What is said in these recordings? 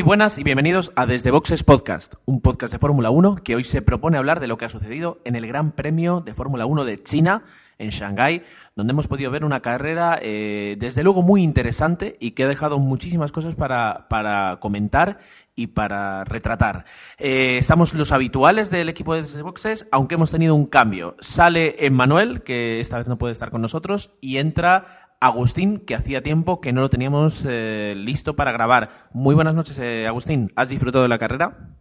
Muy buenas y bienvenidos a Desde Boxes Podcast, un podcast de Fórmula 1 que hoy se propone hablar de lo que ha sucedido en el Gran Premio de Fórmula 1 de China, en Shanghái, donde hemos podido ver una carrera eh, desde luego muy interesante y que ha dejado muchísimas cosas para, para comentar y para retratar. Eh, estamos los habituales del equipo de Desde Boxes, aunque hemos tenido un cambio. Sale Emmanuel, que esta vez no puede estar con nosotros, y entra Agustín, que hacía tiempo que no lo teníamos eh, listo para grabar. Muy buenas noches, eh, Agustín. ¿Has disfrutado de la carrera?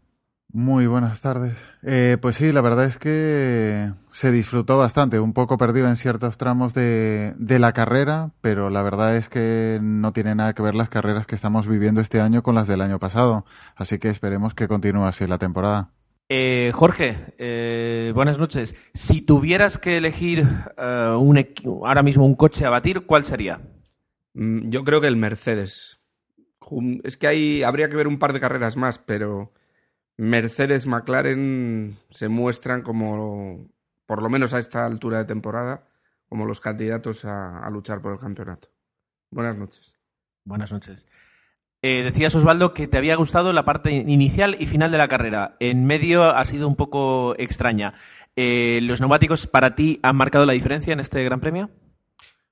Muy buenas tardes. Eh, pues sí, la verdad es que se disfrutó bastante, un poco perdido en ciertos tramos de, de, la carrera, pero la verdad es que no tiene nada que ver las carreras que estamos viviendo este año con las del año pasado. Así que esperemos que continúe así la temporada. Eh, Jorge, eh, buenas noches. Si tuvieras que elegir uh, un, ahora mismo un coche a batir, ¿cuál sería? Mm, yo creo que el Mercedes. Es que hay, habría que ver un par de carreras más, pero Mercedes, McLaren se muestran como, por lo menos a esta altura de temporada, como los candidatos a, a luchar por el campeonato. Buenas noches. Buenas noches. Eh, decías, Osvaldo, que te había gustado la parte inicial y final de la carrera. En medio ha sido un poco extraña. Eh, ¿Los neumáticos para ti han marcado la diferencia en este Gran Premio?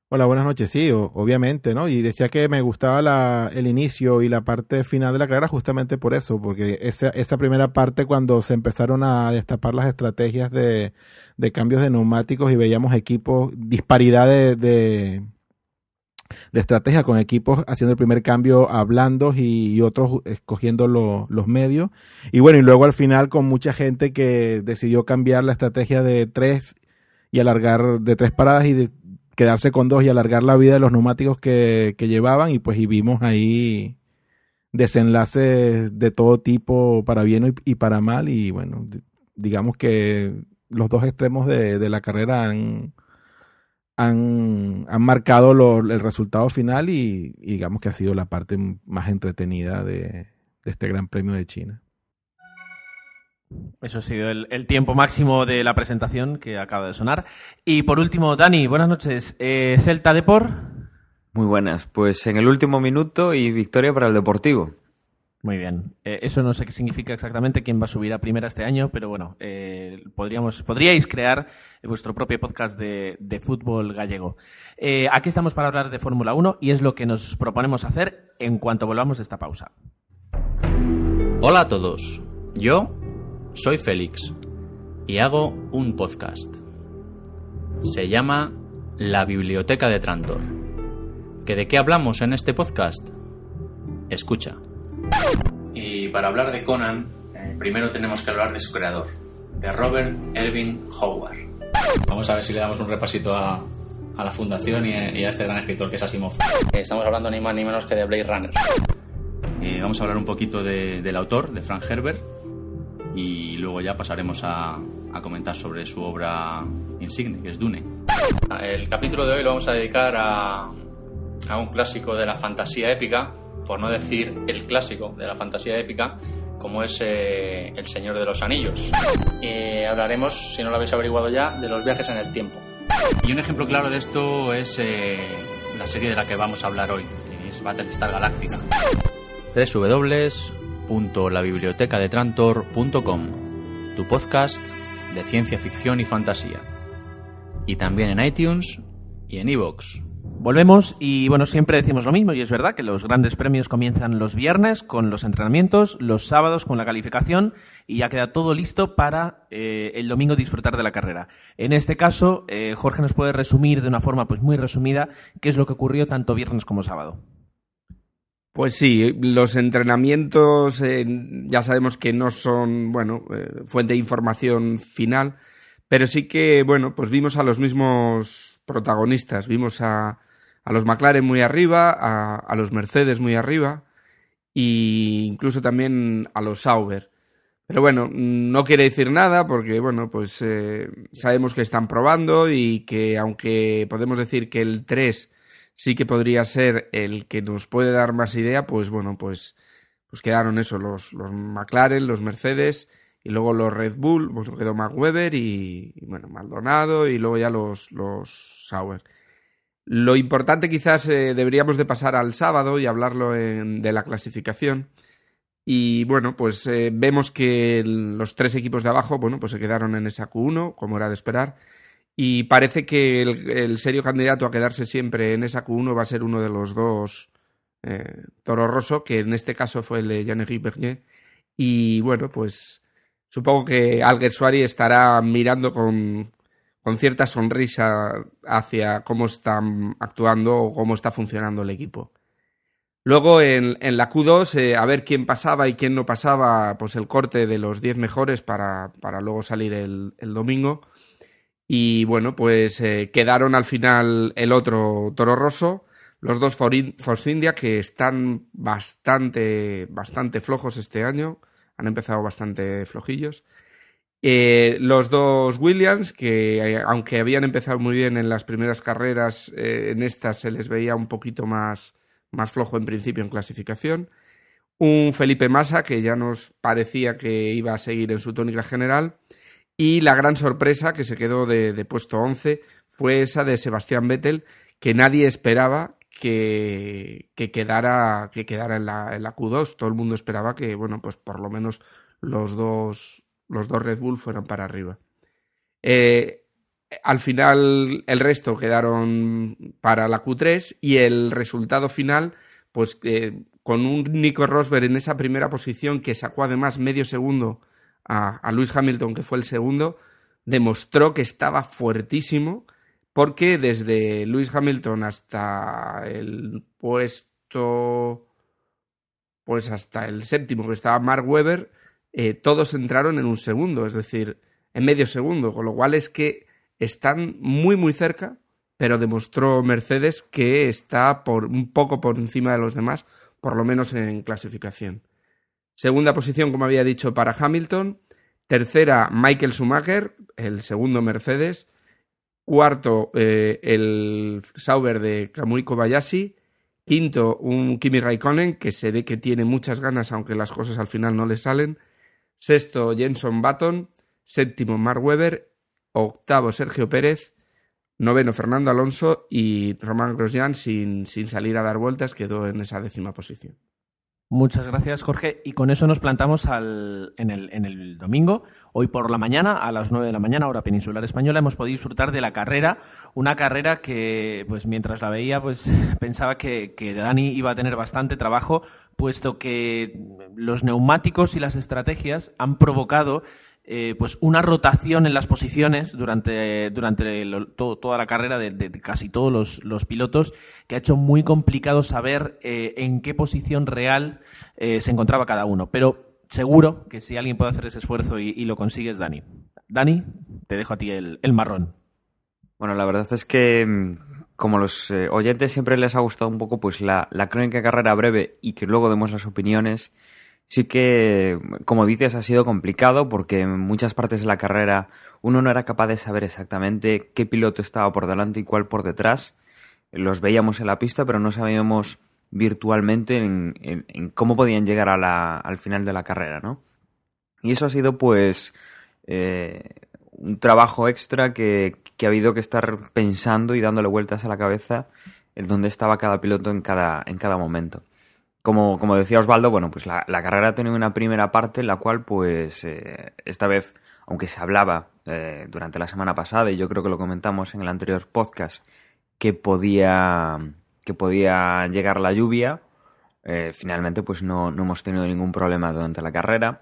Hola, buenas noches. Sí, obviamente, ¿no? Y decía que me gustaba el inicio y la parte final de la carrera justamente por eso, porque esa, primera parte cuando se empezaron a destapar las estrategias de, cambios de neumáticos y veíamos equipos, disparidad de de estrategia con equipos haciendo el primer cambio hablando y, y otros escogiendo lo, los medios. Y bueno, y luego al final con mucha gente que decidió cambiar la estrategia de tres y alargar de tres paradas y de quedarse con dos y alargar la vida de los neumáticos que, que llevaban y pues y vimos ahí desenlaces de todo tipo para bien y, y para mal y bueno, digamos que los dos extremos de, de la carrera han, han, han marcado lo, el resultado final y, y, digamos que ha sido la parte más entretenida de, de, este Gran Premio de China. Eso ha sido el, el, tiempo máximo de la presentación que acaba de sonar. Y por último, Dani, buenas noches. Eh, Celta Depor. Muy buenas. Pues en el último minuto y victoria para el Deportivo. Muy bien. Eh, eso no sé qué significa exactamente quién va a subir a primera este año, pero bueno, eh, podríamos, podríais crear vuestro propio podcast de, fútbol gallego. Eh, aquí estamos para hablar de Fórmula 1 y es lo que nos proponemos hacer en cuanto volvamos de esta pausa. Hola a todos. Yo soy Félix y hago un podcast. Se llama La Biblioteca de Trantor. ¿Que ¿De qué hablamos en este podcast? Escucha. Y para hablar de Conan, eh, primero tenemos que hablar de su creador, de Robert Erving Howard. Vamos a ver si le damos un repasito a, a la fundación y a, y a, este gran escritor que es Asimov. Estamos hablando ni más ni menos que de Blade Runner. Eh, vamos a hablar un poquito de, del autor, de Frank Herbert, y luego ya pasaremos a, a comentar sobre su obra insigne, que es Dune. El capítulo de hoy lo vamos a dedicar a, a un clásico de la fantasía épica, por no decir el clásico de la fantasía épica, como es eh, El Señor de los Anillos. Y hablaremos, si no lo habéis averiguado ya, de los viajes en el tiempo. Y un ejemplo claro de esto es eh, la serie de la que vamos a hablar hoy, que es Battlestar Galactica. www.labibliotecadetrantor.com Tu podcast de ciencia ficción y fantasía. Y también en iTunes y en iVoox. Volvemos y bueno, siempre decimos lo mismo y es verdad que los grandes premios comienzan los viernes con los entrenamientos, los sábados con la calificación y ya queda todo listo para eh, el domingo disfrutar de la carrera. En este caso, eh, Jorge nos puede resumir de una forma pues muy resumida qué es lo que ocurrió tanto viernes como sábado. Pues sí, los entrenamientos eh, ya sabemos que no son, bueno, fuente de información final, pero sí que, bueno, pues vimos a los mismos protagonistas, vimos a, a los McLaren muy arriba, a, los Mercedes muy arriba e incluso también a los Sauber. Pero bueno, no quiere decir nada porque, bueno, pues eh, sabemos que están probando y que aunque podemos decir que el 3 sí que podría ser el que nos puede dar más idea, pues bueno, pues, pues quedaron eso, los, los McLaren, los Mercedes y luego los Red Bull, bueno, quedó McWeber y, y, bueno, Maldonado y luego ya los, los Sauer. Lo importante quizás eh, deberíamos de pasar al sábado y hablarlo en, de la clasificación, Y bueno, pues eh, vemos que los tres equipos de abajo, bueno, pues se quedaron en esa Q1, como era de esperar. Y parece que el, serio candidato a quedarse siempre en esa Q1 va a ser uno de los dos eh, Toro Rosso, que en este caso fue el de Jean-Éric Bernier. Y bueno, pues supongo que Alguersuari estará mirando con, con cierta sonrisa hacia cómo están actuando o cómo está funcionando el equipo. Luego en, en la Q2, eh, a ver quién pasaba y quién no pasaba, pues el corte de los 10 mejores para, para luego salir el, domingo. Y bueno, pues eh, quedaron al final el otro Toro Rosso, los dos Force India que están bastante, bastante flojos este año, han empezado bastante flojillos. Eh, los dos Williams, que eh, aunque habían empezado muy bien en las primeras carreras, eh, en estas se les veía un poquito más, más flojo en principio en clasificación. Un Felipe Massa, que ya nos parecía que iba a seguir en su tónica general. Y la gran sorpresa que se quedó de, puesto 11 fue esa de Sebastián Vettel, que nadie esperaba que, que quedara, que quedara en, la, en la Q2. Todo el mundo esperaba que, bueno, pues por lo menos los dos, los dos Red Bull fueran para arriba. Eh, al final el resto quedaron para la Q3 y el resultado final, pues eh, con un Nico Rosberg en esa primera posición que sacó además medio segundo a, a Lewis Hamilton, que fue el segundo, demostró que estaba fuertísimo porque desde Lewis Hamilton hasta el puesto, pues hasta el séptimo que estaba Mark Webber, eh, todos entraron en un segundo, es decir, en medio segundo, con lo cual es que están muy muy cerca, pero demostró Mercedes que está por un poco por encima de los demás, por lo menos en clasificación. Segunda posición, como había dicho, para Hamilton. Tercera, Michael Schumacher, el segundo Mercedes. Cuarto, eh, el Sauber de Kamui Kobayashi. Quinto, un Kimi Raikkonen, que se ve que tiene muchas ganas, aunque las cosas al final no le salen. Sexto, Jenson Button. Séptimo, Mark Webber. Octavo, Sergio Pérez. Noveno, Fernando Alonso. Y Román Grosjean, sin, sin salir a dar vueltas, quedó en esa décima posición. Muchas gracias, Jorge. Y con eso nos plantamos al, en, el, en, el, domingo. Hoy por la mañana, a las 9 de la mañana, hora peninsular española, hemos podido disfrutar de la carrera. Una carrera que, pues mientras la veía, pues pensaba que, que Dani iba a tener bastante trabajo, puesto que los neumáticos y las estrategias han provocado eh, pues una rotación en las posiciones durante, durante todo, toda la carrera de, casi todos los, los, pilotos, que ha hecho muy complicado saber eh, en qué posición real eh, se encontraba cada uno. Pero seguro que si alguien puede hacer ese esfuerzo y, y lo consigue es Dani. Dani, te dejo a ti el, el marrón. Bueno, la verdad es que mm, como los eh, oyentes siempre les ha gustado un poco pues la, la crónica de carrera breve y que luego demos las opiniones, sí que, como dices, ha sido complicado porque en muchas partes de la carrera uno no era capaz de saber exactamente qué piloto estaba por delante y cuál por detrás. Los veíamos en la pista, pero no sabíamos virtualmente en, en, cómo podían llegar al final de la carrera, ¿no? Y eso ha sido, pues, eh, un trabajo extra que, que, ha habido que estar pensando y dándole vueltas a la cabeza en dónde estaba cada piloto en cada, en cada momento como, como decía Osvaldo, bueno, pues la, la, carrera ha tenido una primera parte en la cual, pues, eh, esta vez, aunque se hablaba eh, durante la semana pasada, y yo creo que lo comentamos en el anterior podcast, que podía, que podía llegar la lluvia, eh, finalmente, pues no, no hemos tenido ningún problema durante la carrera.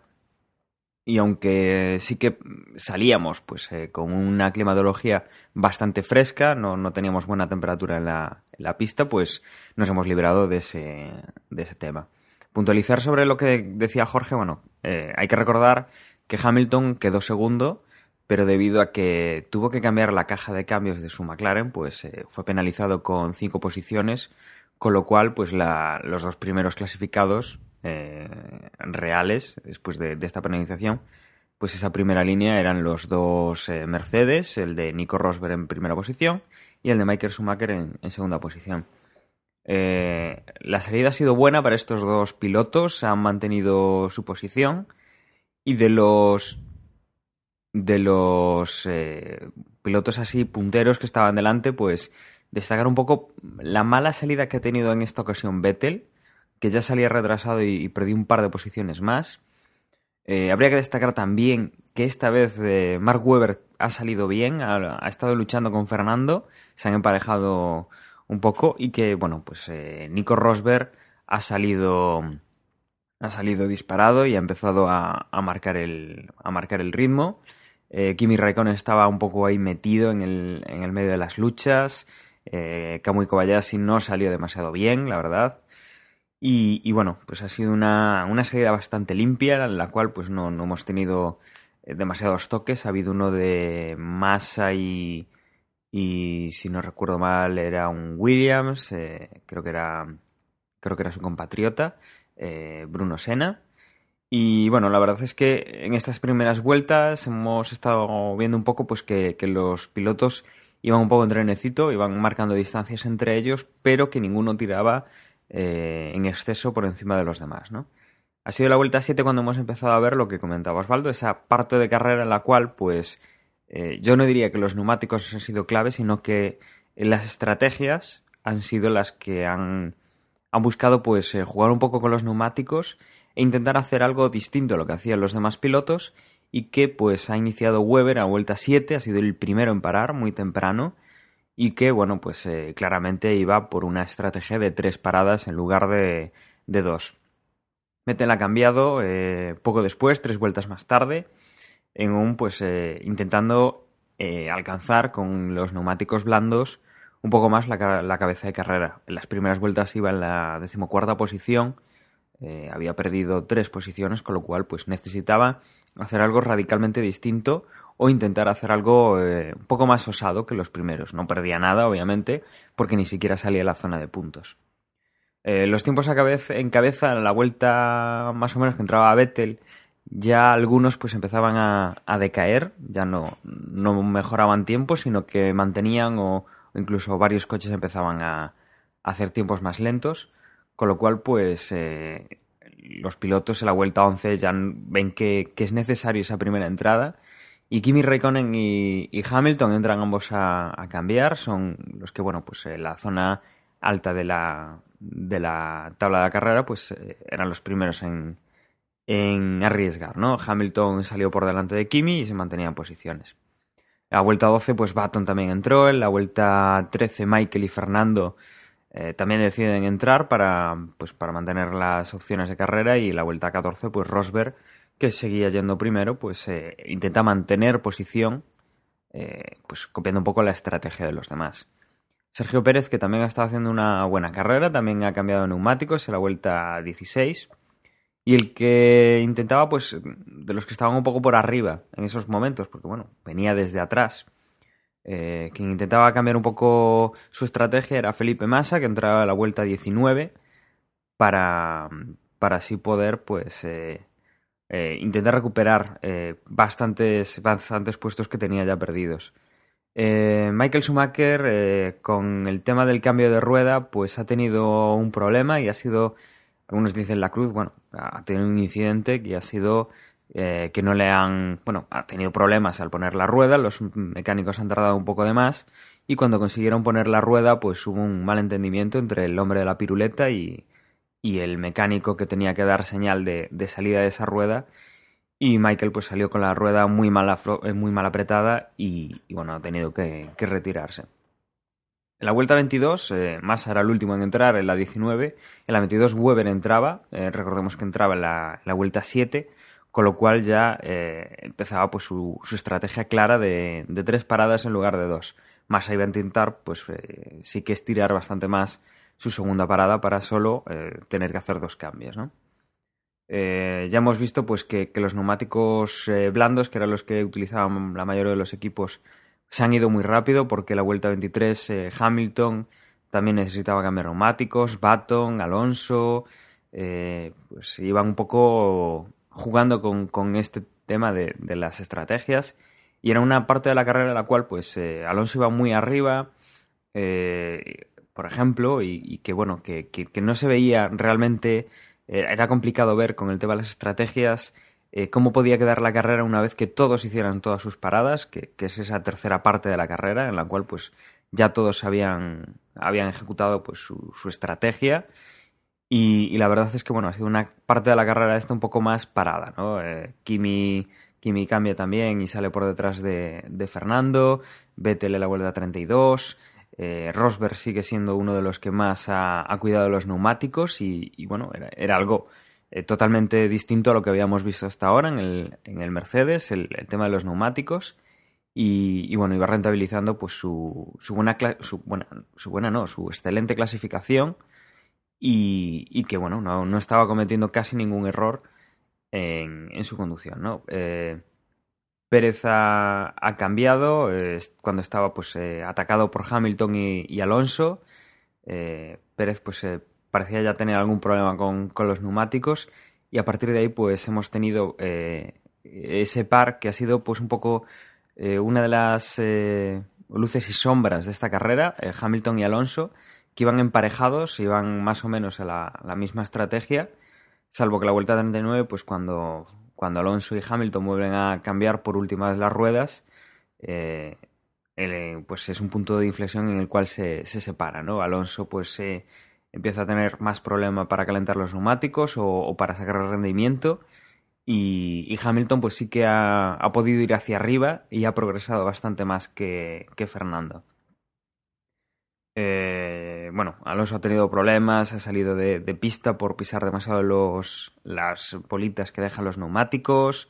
Y aunque sí que salíamos pues eh, con una climatología bastante fresca, no, no teníamos buena temperatura en la, pista, pues nos hemos librado de ese, de ese tema. Puntualizar sobre lo que decía Jorge, bueno, eh, hay que recordar que Hamilton quedó segundo, pero debido a que tuvo que cambiar la caja de cambios de su McLaren, pues eh, fue penalizado con cinco posiciones, con lo cual pues la, los dos primeros clasificados eh, reales después de, esta penalización, pues esa primera línea eran los dos eh, Mercedes, el de Nico Rosberg en primera posición y el de Michael Schumacher en, segunda posición. Eh, la salida ha sido buena para estos dos pilotos, han mantenido su posición y de los de los pilotos así punteros que estaban delante, pues destacar un poco la mala salida que ha tenido en esta ocasión Vettel, que ya salía retrasado y, y perdió un par de posiciones más. Eh, habría que destacar también que esta vez eh, Mark Webber ha salido bien, ha, estado luchando con Fernando, se han emparejado un poco y que, bueno, pues eh, Nico Rosberg ha salido ha salido disparado y ha empezado a, a marcar el a marcar el ritmo. Kimi Raikkonen estaba un poco ahí metido en el, en el medio de las luchas. Kamui Kobayashi no salió demasiado bien, la verdad. Y, bueno, pues ha sido una, una salida bastante limpia, en la cual pues no, no hemos tenido eh, demasiados toques. Ha habido uno de Massa y, y si no recuerdo mal era un Williams, eh, creo que era creo que era su compatriota, eh, Bruno Senna. Y bueno, la verdad es que en estas primeras vueltas hemos estado viendo un poco pues que, que los pilotos iban un poco en trenecito, iban marcando distancias entre ellos, pero que ninguno tiraba eh, en exceso por encima de los demás, ¿no? Ha sido la vuelta 7 cuando hemos empezado a ver lo que comentaba Osvaldo, esa parte de carrera en la cual, pues, eh, yo no diría que los neumáticos han sido clave, sino que las estrategias han sido las que han, han buscado, pues, eh, jugar un poco con los neumáticos e intentar hacer algo distinto a lo que hacían los demás pilotos y que, pues, ha iniciado Weber a vuelta 7, ha sido el primero en parar muy temprano y que, bueno, pues eh, claramente iba por una estrategia de tres paradas en lugar de, de dos. Vettel ha cambiado eh, poco después, tres vueltas más tarde, en un, pues, eh, intentando eh, alcanzar con los neumáticos blandos un poco más la, la, cabeza de carrera. En las primeras vueltas iba en la decimocuarta posición, eh, había perdido tres posiciones, con lo cual pues necesitaba hacer algo radicalmente distinto o intentar hacer algo eh, un poco más osado que los primeros. No perdía nada, obviamente, porque ni siquiera salía a la zona de puntos. Eh, los tiempos a cabeza, en cabeza, en la vuelta más o menos que entraba a Vettel, ya algunos pues empezaban a, a decaer, ya no, no, mejoraban tiempos, sino que mantenían o, o incluso varios coches empezaban a, a, hacer tiempos más lentos, con lo cual pues eh, los pilotos en la vuelta 11 ya ven que, que es necesario esa primera entrada y Kimi Raikkonen y, Hamilton entran ambos a, a, cambiar, son los que, bueno, pues en la zona alta de la, de la tabla de la carrera, pues eh, eran los primeros en, en arriesgar, ¿no? Hamilton salió por delante de Kimi y se mantenía en posiciones. La vuelta 12, pues Baton también entró, en la vuelta 13 Michael y Fernando eh, también deciden entrar para, pues, para mantener las opciones de carrera y la vuelta 14, pues Rosberg que seguía yendo primero, pues eh, intenta mantener posición, eh, pues copiando un poco la estrategia de los demás. Sergio Pérez, que también ha estado haciendo una buena carrera, también ha cambiado neumáticos en la vuelta 16. Y el que intentaba, pues, de los que estaban un poco por arriba en esos momentos, porque bueno, venía desde atrás. Eh, quien intentaba cambiar un poco su estrategia era Felipe Massa, que entraba a la vuelta 19 para, para así poder, pues, eh, eh, intentar recuperar eh, bastantes, bastantes puestos que tenía ya perdidos. Eh, Michael Schumacher, eh, con el tema del cambio de rueda, pues ha tenido un problema y ha sido, algunos dicen la cruz, bueno, ha tenido un incidente que ha sido eh, que no le han, bueno, ha tenido problemas al poner la rueda, los mecánicos han tardado un poco de más y cuando consiguieron poner la rueda, pues hubo un malentendimiento entre el hombre de la piruleta y, y el mecánico que tenía que dar señal de, de, salida de esa rueda. Y Michael pues salió con la rueda muy mal, eh, muy mal apretada y, bueno, ha tenido que, retirarse. En la vuelta 22, eh, Massa era el último en entrar, en la 19. En la 22 Weber entraba, eh, recordemos que entraba en la, la, vuelta 7, con lo cual ya empezaba pues su, estrategia clara de, de, tres paradas en lugar de dos. Massa iba a intentar pues sí que estirar bastante más su segunda parada para solo eh, tener que hacer dos cambios, ¿no? Eh, ya hemos visto pues que, los neumáticos eh, blandos, que eran los que utilizaban la mayoría de los equipos, se han ido muy rápido porque la vuelta 23 eh, Hamilton también necesitaba cambiar neumáticos, Baton, Alonso, pues iban un poco jugando con, con este tema de, de, las estrategias y era una parte de la carrera en la cual pues Alonso iba muy arriba, por ejemplo, y, que bueno, que, que, que, no se veía realmente, era complicado ver con el tema de las estrategias eh, cómo podía quedar la carrera una vez que todos hicieran todas sus paradas, que, que, es esa tercera parte de la carrera en la cual pues ya todos habían, habían ejecutado pues su, estrategia Y, la verdad es que, bueno, ha sido una parte de la carrera esta un poco más parada, ¿no? Eh, Kimi, Kimi cambia también y sale por detrás de, Fernando, Vettel en la vuelta 32, eh, Rosberg sigue siendo uno de los que más ha, cuidado los neumáticos y, bueno, era, algo eh, totalmente distinto a lo que habíamos visto hasta ahora en el, en el Mercedes, el, tema de los neumáticos. Y, bueno, iba rentabilizando pues su, su buena, su buena, no, su excelente clasificación y, que bueno, no, estaba cometiendo casi ningún error en, su conducción, ¿no? Eh, Pérez ha, cambiado cuando estaba pues eh, atacado por Hamilton y, Alonso. Eh, Pérez pues parecía ya tener algún problema con, los neumáticos y a partir de ahí pues hemos tenido ese par que ha sido pues un poco una de las luces y sombras de esta carrera, Hamilton y Alonso, que iban emparejados, iban más o menos a la, misma estrategia, salvo que la vuelta 39, pues cuando, cuando Alonso y Hamilton vuelven a cambiar por última vez las ruedas, eh, pues es un punto de inflexión en el cual se, se separa, ¿no? Alonso pues eh, empieza a tener más problema para calentar los neumáticos o, para sacar el rendimiento y, Hamilton pues sí que ha, ha, podido ir hacia arriba y ha progresado bastante más que, que Fernando. Eh, bueno, Alonso ha tenido problemas, ha salido de, pista por pisar demasiado los, las bolitas que dejan los neumáticos,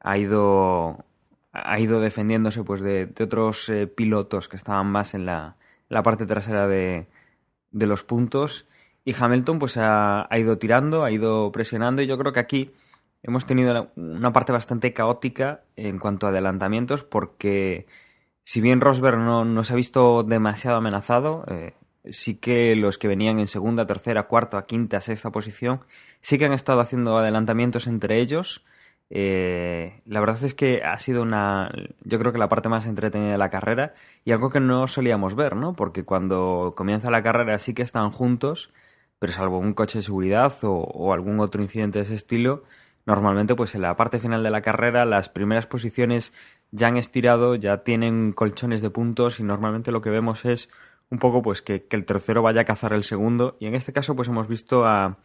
ha ido, ha ido defendiéndose pues de, otros eh, pilotos que estaban más en la, parte trasera de, los puntos. Y Hamilton pues ha, ido tirando, ha ido presionando. Y yo creo que aquí hemos tenido una parte bastante caótica en cuanto a adelantamientos porque si bien Rosberg no, se ha visto demasiado amenazado, eh, sí que los que venían en segunda, tercera, cuarta, quinta, sexta posición, sí que han estado haciendo adelantamientos entre ellos. Eh, la verdad es que ha sido una, yo creo que la parte más entretenida de la carrera y algo que no solíamos ver, ¿no? Porque cuando comienza la carrera sí que están juntos, pero salvo un coche de seguridad o, o algún otro incidente de ese estilo, normalmente pues en la parte final de la carrera las primeras posiciones ya han estirado, ya tienen colchones de puntos y normalmente lo que vemos es un poco pues que, el tercero vaya a cazar el segundo. Y en este caso pues hemos visto a,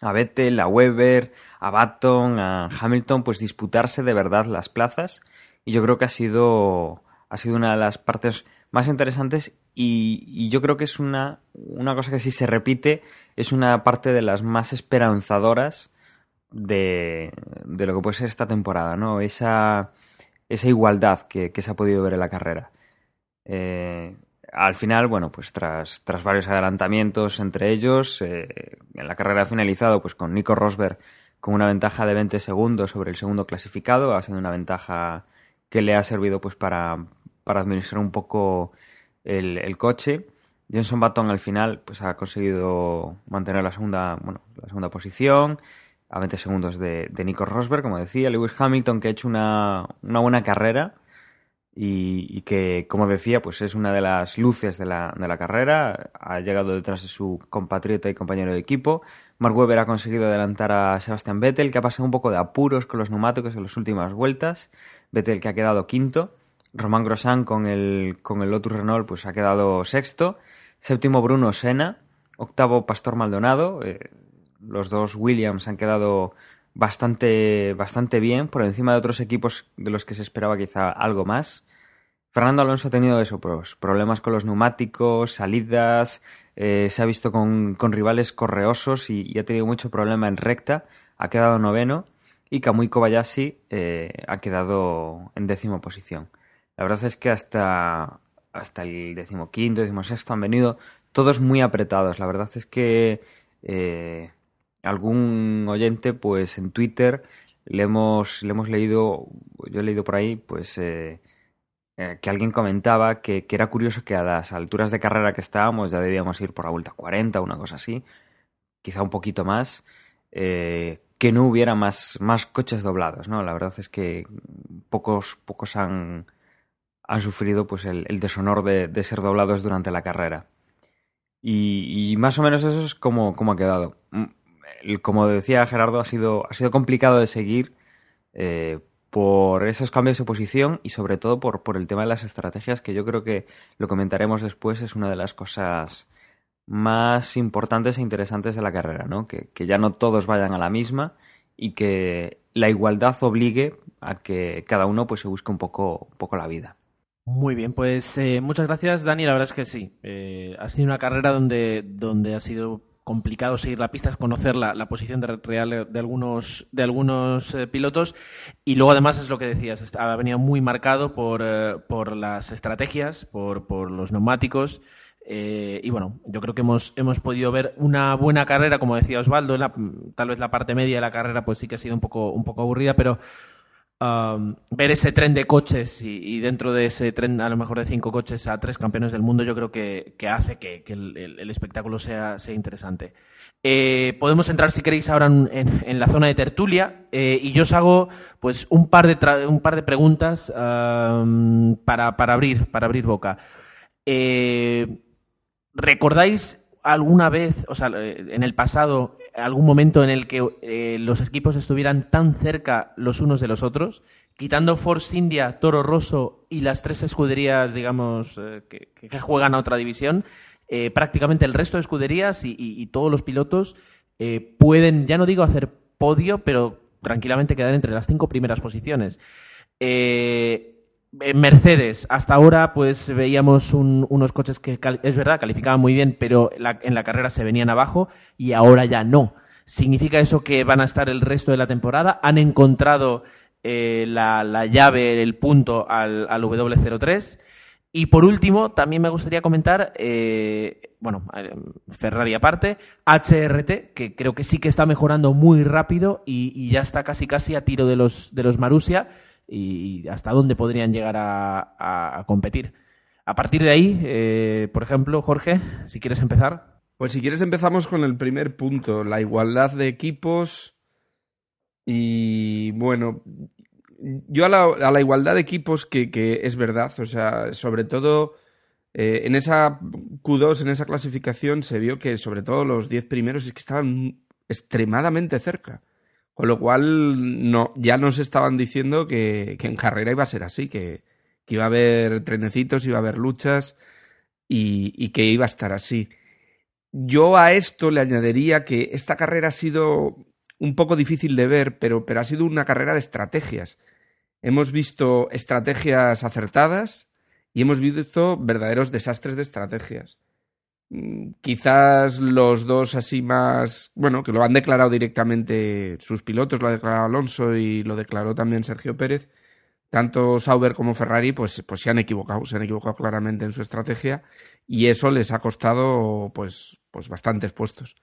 a Vettel, a Weber, a Baton, a Hamilton pues disputarse de verdad las plazas. Y yo creo que ha sido ha sido una de las partes más interesantes. Y, yo creo que es una, una cosa que si se repite es una parte de las más esperanzadoras de, de lo que puede ser esta temporada, ¿no? Esa esa igualdad que, se ha podido ver en la carrera. Eh, al final, bueno, pues tras, tras varios adelantamientos entre ellos, eh, en la carrera ha finalizado pues con Nico Rosberg con una ventaja de 20 segundos sobre el segundo clasificado, ha sido una ventaja que le ha servido pues para, para administrar un poco el, coche. Jenson Button al final pues ha conseguido mantener la segunda, bueno, la segunda posición a 20 segundos de, Nico Rosberg, como decía, Lewis Hamilton, que ha hecho una, buena carrera y, que, como decía, pues es una de las luces de la, de la, carrera. Ha llegado detrás de su compatriota y compañero de equipo. Mark Webber ha conseguido adelantar a Sebastian Vettel, que ha pasado un poco de apuros con los neumáticos en las últimas vueltas. Vettel, que ha quedado quinto. Román Grosjean con el, con el Lotus Renault, pues ha quedado sexto. Séptimo Bruno Senna. Octavo Pastor Maldonado. Eh, los dos Williams han quedado bastante, bastante bien, por encima de otros equipos de los que se esperaba quizá algo más. Fernando Alonso ha tenido eso, pues, problemas con los neumáticos, salidas, eh, se ha visto con, rivales correosos y, ha tenido mucho problema en recta, ha quedado noveno y Kamui Kobayashi eh, ha quedado en décimo posición. La verdad es que hasta, hasta el decimoquinto, decimosexto han venido todos muy apretados. La verdad es que eh, algún oyente, pues en Twitter le hemos, le hemos leído, yo he leído por ahí, pues eh, eh, que alguien comentaba que, era curioso que a las alturas de carrera que estábamos ya debíamos ir por la vuelta 40, una cosa así, quizá un poquito más, eh, que no hubiera más, más coches doblados, ¿no? La verdad es que pocos, pocos han, han sufrido pues el, deshonor de, ser doblados durante la carrera. Y, más o menos eso es como, como ha quedado. Como decía Gerardo, ha sido, ha sido complicado de seguir eh, por esos cambios de posición y sobre todo por, por el tema de las estrategias, que yo creo que lo comentaremos después, es una de las cosas más importantes e interesantes de la carrera, ¿no? Que, que ya no todos vayan a la misma y que la igualdad obligue a que cada uno pues se busque un poco, un poco la vida. Muy bien, pues eh, muchas gracias, Dani. La verdad es que sí. Eh, ha sido una carrera donde, donde ha sido complicado seguir la pista, conocer la, posición de, real de algunos, de algunos eh, pilotos. Y luego, además, es lo que decías, ha venido muy marcado por, eh, por las estrategias, por, por los neumáticos. Eh, y bueno, yo creo que hemos, hemos podido ver una buena carrera, como decía Osvaldo, tal vez la parte media de la carrera pues sí que ha sido un poco, un poco aburrida, pero ver ese tren de coches y, dentro de ese tren a lo mejor de cinco coches a tres campeones del mundo yo creo que, que hace que, el, espectáculo sea, sea interesante. Eh, podemos entrar si queréis ahora en, la zona de tertulia eh, y yo os hago pues un par de, un par de preguntas para, para, abrir, para abrir boca. Eh, ¿Recordáis alguna vez, o sea, en el pasado, algún momento en el que eh, los equipos estuvieran tan cerca los unos de los otros? Quitando Force India, Toro Rosso y las tres escuderías, digamos, eh, que, juegan a otra división, eh, prácticamente el resto de escuderías y, y, todos los pilotos pueden, ya no digo hacer podio, pero tranquilamente quedar entre las cinco primeras posiciones. Eh, Mercedes, hasta ahora pues veíamos un, unos coches que es verdad calificaban muy bien, pero en la carrera se venían abajo y ahora ya no. ¿Significa eso que van a estar el resto de la temporada? ¿Han encontrado eh, la, la, llave, el punto al, al, W03? Y por último, también me gustaría comentar, eh, bueno, Ferrari aparte, HRT, que creo que sí que está mejorando muy rápido y, y ya está casi casi a tiro de los, de los Marussia y hasta dónde podrían llegar a, competir. A partir de ahí, eh, por ejemplo, Jorge, si quieres empezar. Pues si quieres empezamos con el primer punto, la igualdad de equipos. Y bueno, yo a la, igualdad de equipos que, que, es verdad, o sea, sobre todo eh, en esa Q2, en esa clasificación, se vio que sobre todo los 10 primeros es que estaban extremadamente cerca. Con lo cual, no, ya nos estaban diciendo que, en carrera iba a ser así, que, iba a haber trenecitos, iba a haber luchas y, que iba a estar así. Yo a esto le añadiría que esta carrera ha sido un poco difícil de ver, pero ha sido una carrera de estrategias. Hemos visto estrategias acertadas y hemos visto verdaderos desastres de estrategias. Mm, quizás los dos así más, bueno, que lo han declarado directamente sus pilotos, lo ha declarado Alonso y lo declaró también Sergio Pérez, tanto Sauber como Ferrari, pues, pues se han equivocado, se han equivocado claramente en su estrategia y eso les ha costado pues, pues bastantes puestos.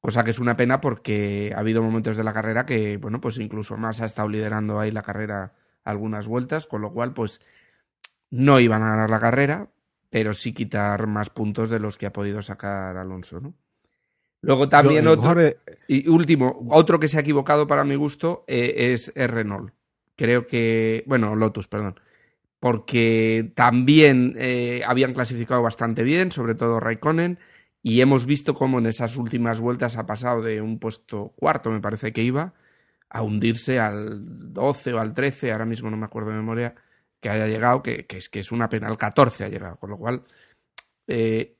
Cosa que es una pena porque ha habido momentos de la carrera que, bueno, pues incluso más ha estado liderando ahí la carrera algunas vueltas, con lo cual, pues no iban a ganar la carrera, pero sí quitar más puntos de los que ha podido sacar Alonso, ¿no? Luego también Yo, otro, mejor... y último, otro que se ha equivocado para mi gusto eh, es Renault. Creo que, bueno, Lotus, perdón, porque también eh, habían clasificado bastante bien, sobre todo Raikkonen, y hemos visto cómo en esas últimas vueltas ha pasado de un puesto cuarto, me parece que iba, a hundirse al 12 o al 13, ahora mismo no me acuerdo de memoria, que haya llegado, que, es, que es una pena, al 14 ha llegado, con lo cual eh,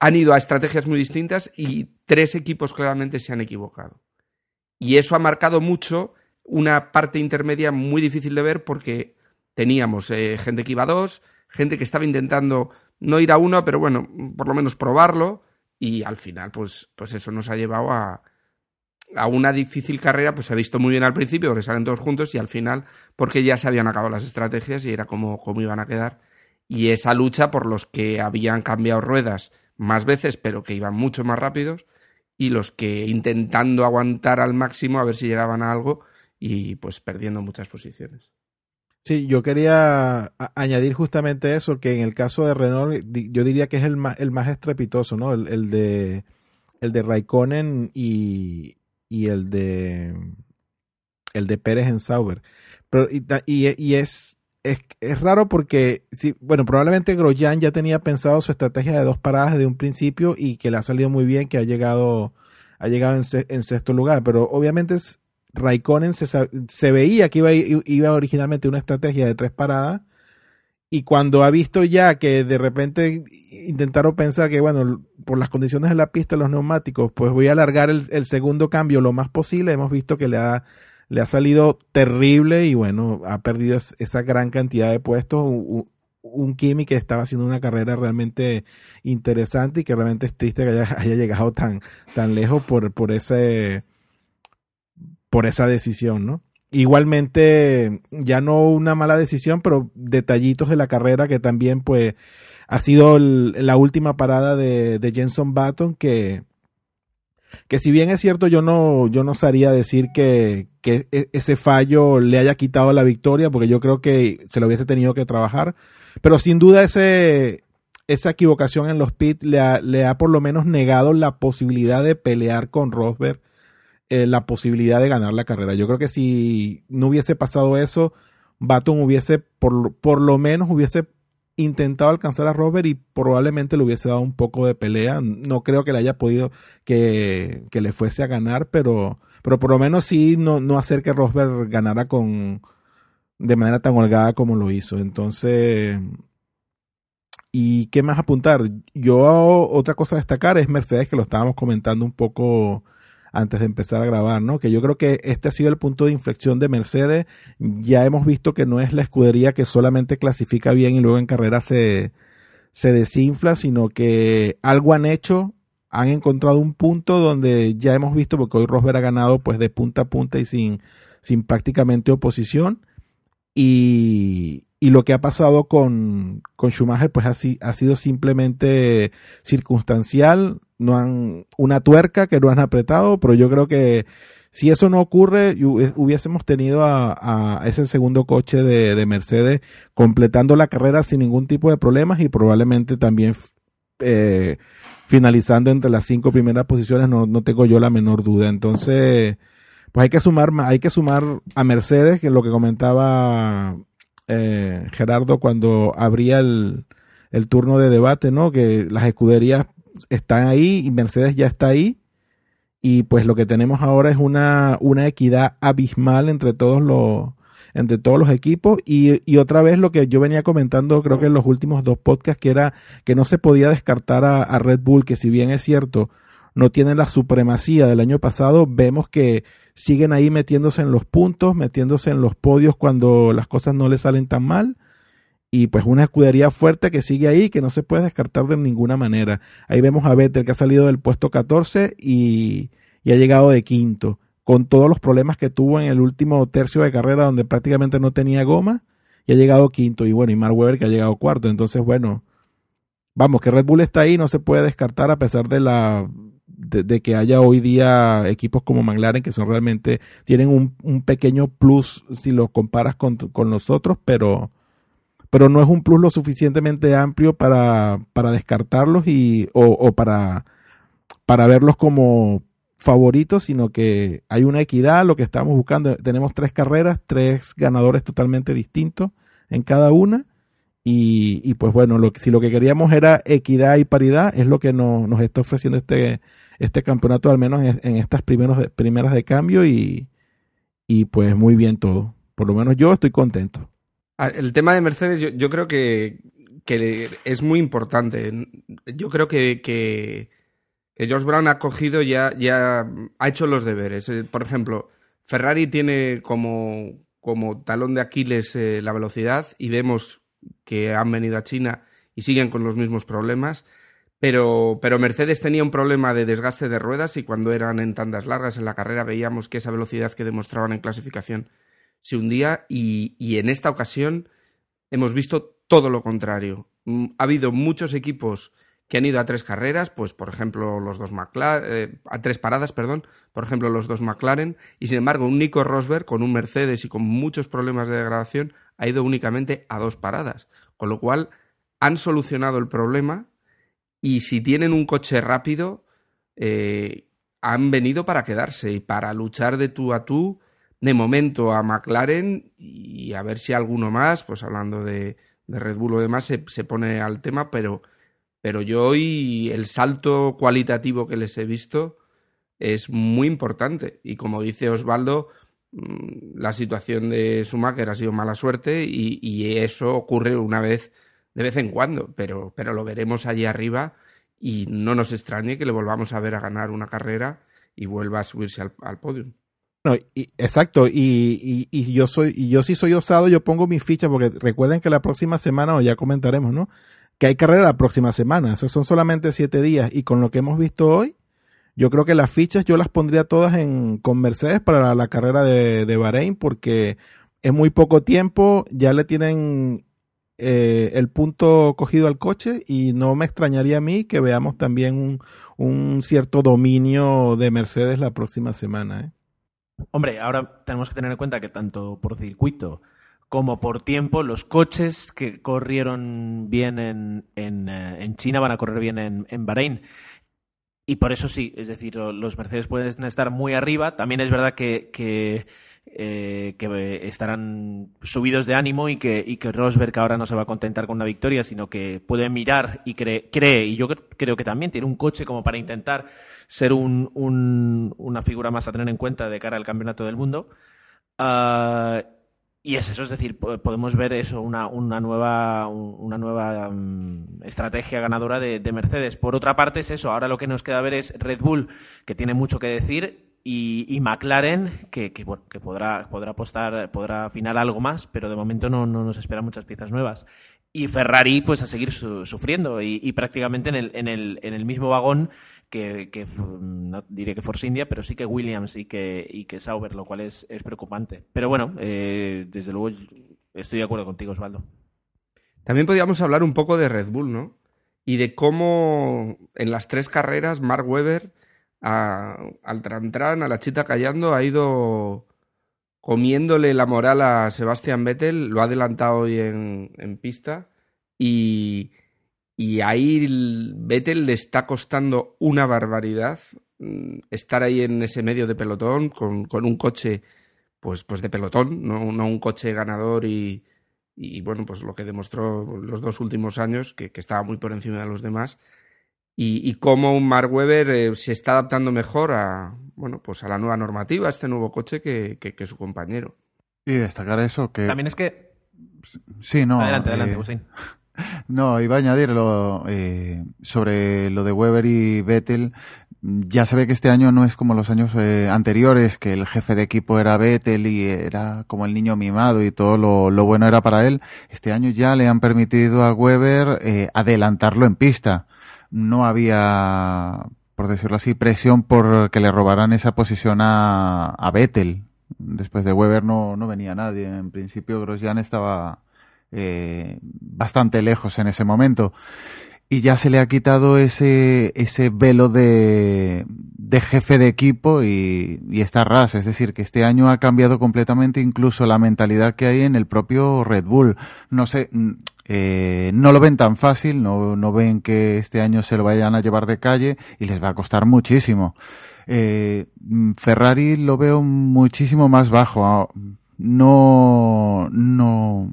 han ido a estrategias muy distintas y tres equipos claramente se han equivocado. Y eso ha marcado mucho una parte intermedia muy difícil de ver porque teníamos eh, gente que iba a dos, gente que estaba intentando no ir a uno, pero bueno, por lo menos probarlo y al final pues, pues eso nos ha llevado a, a una difícil carrera, pues se ha visto muy bien al principio, porque salen todos juntos, y al final, porque ya se habían acabado las estrategias y era como, iban a quedar. Y esa lucha por los que habían cambiado ruedas más veces, pero que iban mucho más rápidos, y los que intentando aguantar al máximo a ver si llegaban a algo y pues perdiendo muchas posiciones. Sí, yo quería añadir justamente eso, que en el caso de Renault, yo diría que es el más, el más estrepitoso, ¿no? El, el de el de Raikkonen y, y el de el de Pérez en Sauber. Pero, y, y, y es, es, es, raro porque, sí, bueno, probablemente Grosjean ya tenía pensado su estrategia de dos paradas desde un principio y que le ha salido muy bien, que ha llegado, ha llegado en, en sexto lugar, pero obviamente Raikkonen se, se veía que iba, iba originalmente una estrategia de tres paradas y cuando ha visto ya que de repente intentaron pensar que, bueno, por las condiciones de la pista, los neumáticos, pues voy a alargar el, segundo cambio lo más posible, hemos visto que le ha, le ha salido terrible y bueno, ha perdido esa gran cantidad de puestos. Un, un Kimi que estaba haciendo una carrera realmente interesante y que realmente es triste que haya, haya llegado tan, tan lejos por, por ese por esa decisión, ¿no? Igualmente, ya no una mala decisión, pero detallitos de la carrera que también, pues, ha sido la última parada de, de Jenson Button que, que si bien es cierto, yo no, yo no osaría decir que, que e, ese fallo le haya quitado la victoria, porque yo creo que se lo hubiese tenido que trabajar, pero sin duda ese, esa equivocación en los pits le le ha por lo menos negado la posibilidad de pelear con Rosberg eh, la posibilidad de ganar la carrera. Yo creo que si no hubiese pasado eso, Baton hubiese, por, por lo menos hubiese intentado alcanzar a Robert y probablemente le hubiese dado un poco de pelea. No creo que le haya podido que, que le fuese a ganar, pero, pero por lo menos sí no, no hacer que Rosberg ganara con de manera tan holgada como lo hizo. Entonces, ¿y qué más apuntar? Yo otra cosa a destacar es Mercedes, que lo estábamos comentando un poco antes de empezar a grabar, ¿no? Que yo creo que este ha sido el punto de inflexión de Mercedes. Ya hemos visto que no es la escudería que solamente clasifica bien y luego en carrera se, se desinfla, sino que algo han hecho, han encontrado un punto donde ya hemos visto, porque hoy Rosberg ha ganado pues de punta a punta y sin, sin prácticamente oposición. Y, y lo que ha pasado con, con Schumacher pues ha, ha sido simplemente circunstancial, no han una tuerca que no han apretado, pero yo creo que si eso no ocurre, hubiésemos tenido a, ese segundo coche de, Mercedes completando la carrera sin ningún tipo de problemas y probablemente también eh, finalizando entre las cinco primeras posiciones, no, no tengo yo la menor duda. Entonces, pues hay que sumar, hay que sumar a Mercedes, que es lo que comentaba eh, Gerardo cuando abría el, el turno de debate, ¿no? Que las escuderías están ahí y Mercedes ya está ahí. Y pues lo que tenemos ahora es una, una equidad abismal entre todos los, entre todos los equipos. Y, otra vez lo que yo venía comentando, creo que en los últimos dos podcasts, que era que no se podía descartar a, a Red Bull, que si bien es cierto, no tiene la supremacía del año pasado, vemos que siguen ahí metiéndose en los puntos, metiéndose en los podios cuando las cosas no les salen tan mal y pues una escudería fuerte que sigue ahí, que no se puede descartar de ninguna manera. Ahí vemos a Vettel que ha salido del puesto 14 y, y, ha llegado de quinto, con todos los problemas que tuvo en el último tercio de carrera donde prácticamente no tenía goma, y ha llegado quinto. Y bueno, y Mark que ha llegado cuarto. Entonces, bueno, vamos, que Red Bull está ahí, no se puede descartar a pesar de la de, que haya hoy día equipos como McLaren que son realmente tienen un, un pequeño plus si lo comparas con, con los otros, pero pero no es un plus lo suficientemente amplio para, para descartarlos y, o, para, para verlos como favoritos, sino que hay una equidad, lo que estamos buscando. Tenemos tres carreras, tres ganadores totalmente distintos en cada una. Y, y pues bueno, lo, si lo que queríamos era equidad y paridad, es lo que nos está ofreciendo este, este campeonato, al menos en, en estas primeros primeras de cambio. Y, y pues muy bien todo. Por lo menos yo estoy contento. Ah, el tema de Mercedes yo, yo creo que, que, es muy importante. Yo creo que, que, George Brown ha cogido ya, ya ha hecho los deberes. Eh, por ejemplo, Ferrari tiene como, como talón de Aquiles eh, la velocidad y vemos que han venido a China y siguen con los mismos problemas. Pero, pero Mercedes tenía un problema de desgaste de ruedas y cuando eran en tandas largas en la carrera veíamos que esa velocidad que demostraban en clasificación se hundía y, y en esta ocasión hemos visto todo lo contrario. Mm, ha habido muchos equipos que han ido a tres carreras, pues por ejemplo los dos McLaren, eh, a tres paradas, perdón, por ejemplo los dos McLaren, y sin embargo un Nico Rosberg con un Mercedes y con muchos problemas de degradación ha ido únicamente a dos paradas, con lo cual han solucionado el problema y si tienen un coche rápido eh, han venido para quedarse y para luchar de tú a tú de momento a McLaren y a ver si alguno más, pues hablando de, Red Bull o demás, se, pone al tema, pero, pero yo hoy el salto cualitativo que les he visto es muy importante. Y como dice Osvaldo, mm, la situación de Schumacher ha sido mala suerte y, y, eso ocurre una vez de vez en cuando, pero, pero lo veremos allí arriba y no nos extrañe que le volvamos a ver a ganar una carrera y vuelva a subirse al, al podio. Y, exacto, y, y, yo soy, y yo sí soy osado, yo pongo mi ficha, porque recuerden que la próxima semana, o ya comentaremos, ¿no? Que hay carrera la próxima semana, eso son solamente siete días, y con lo que hemos visto hoy, yo creo que las fichas yo las pondría todas en, con Mercedes para la, carrera de, de, Bahrein, porque es muy poco tiempo, ya le tienen eh, el punto cogido al coche, y no me extrañaría a mí que veamos también un, un cierto dominio de Mercedes la próxima semana, ¿eh? Hombre, ahora tenemos que tener en cuenta que tanto por circuito como por tiempo, los coches que corrieron bien en, en, eh, China van a correr bien en, en Bahrein. Y por eso sí, es decir, los Mercedes pueden estar muy arriba. También es verdad que eh, que estarán subidos de ánimo y que, y que Rosberg ahora no se va a contentar con una victoria, sino que puede mirar y cree, cree y yo creo que también tiene un coche como para intentar ser un, un, una figura más a tener en cuenta de cara al campeonato del mundo. Uh, y es eso, es decir, podemos ver eso, una, una nueva, una nueva um, estrategia ganadora de, Mercedes. Por otra parte, es eso, ahora lo que nos queda ver es Red Bull, que tiene mucho que decir, y, McLaren, que, que, podrá, podrá apostar, podrá afinar algo más, pero de momento no, no nos esperan muchas piezas nuevas. Y Ferrari, pues a seguir su, sufriendo y, prácticamente en el, en, el, en el mismo vagón que, que, no diré que Force India, pero sí que Williams y que, y que Sauber, lo cual es, es preocupante. Pero bueno, eh, desde luego estoy de acuerdo contigo, Osvaldo. También podríamos hablar un poco de Red Bull, ¿no? Y de cómo en las tres carreras Mark Webber a, al Trantran, a la chita callando, ha ido comiéndole la moral a Sebastian Vettel, lo ha adelantado hoy en, en pista y, y ahí Vettel le está costando una barbaridad mm, estar ahí en ese medio de pelotón con, un coche pues, pues de pelotón, no, un coche ganador y, y, bueno, pues lo que demostró los dos últimos años, que estaba muy por encima de los demás y, y cómo un Mark Webber eh, se está adaptando mejor a, bueno, pues a la nueva normativa, a este nuevo coche que, que, que, su compañero. Y destacar eso que... También es que... Sí, no. Adelante, adelante, eh, Agustín. No, iba a añadirlo eh, sobre lo de Weber y Vettel. Ya se ve que este año no es como los años eh, anteriores, que el jefe de equipo era Vettel y era como el niño mimado y todo lo, lo bueno era para él. Este año ya le han permitido a Weber eh, adelantarlo en pista no había, por decirlo así, presión por que le robaran esa posición a, a Vettel. Después de Weber no, no venía nadie. En principio Grosjean estaba eh, bastante lejos en ese momento. Y ya se le ha quitado ese, ese velo de, de jefe de equipo y, y está ras. Es decir, que este año ha cambiado completamente incluso la mentalidad que hay en el propio Red Bull. No sé, eh, no lo ven tan fácil, no, no ven que este año se lo vayan a llevar de calle y les va a costar muchísimo. Eh, Ferrari lo veo muchísimo más bajo. Ah, no, no,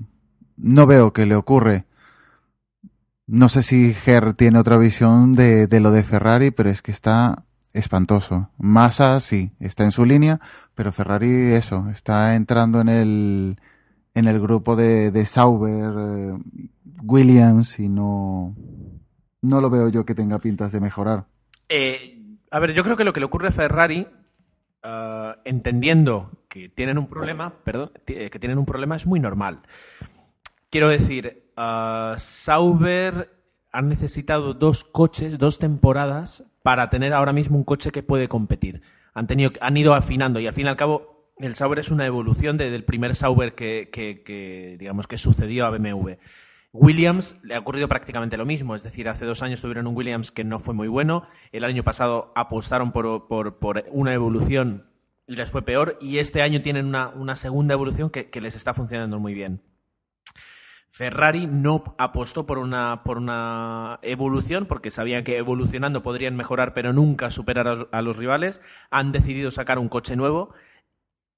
no veo que le ocurre. No sé si Ger tiene otra visión de, de lo de Ferrari, pero es que está espantoso. Massa sí, está en su línea, pero Ferrari eso, está entrando en el, en el grupo de, Sauber, eh, Williams, y no, no lo veo yo que tenga pintas de mejorar. Eh, a ver, yo creo que lo que le ocurre a Ferrari, uh, entendiendo que tienen un problema, perdón, que tienen un problema es muy normal. Quiero decir, Sauber han necesitado dos coches, dos temporadas para tener ahora mismo un coche que puede competir. Han, tenido, han ido afinando y al fin y al cabo el Sauber es una evolución de, del primer Sauber que, digamos, que sucedió a BMW. Williams le ha ocurrido prácticamente lo mismo, es decir, hace dos años tuvieron un Williams que no fue muy bueno, el año pasado apostaron por, una evolución y les fue peor, y este año tienen una, segunda evolución que, les está funcionando muy bien. Ferrari no apostó por una, por una evolución porque sabían que evolucionando podrían mejorar pero nunca superar a los rivales. Han decidido sacar un coche nuevo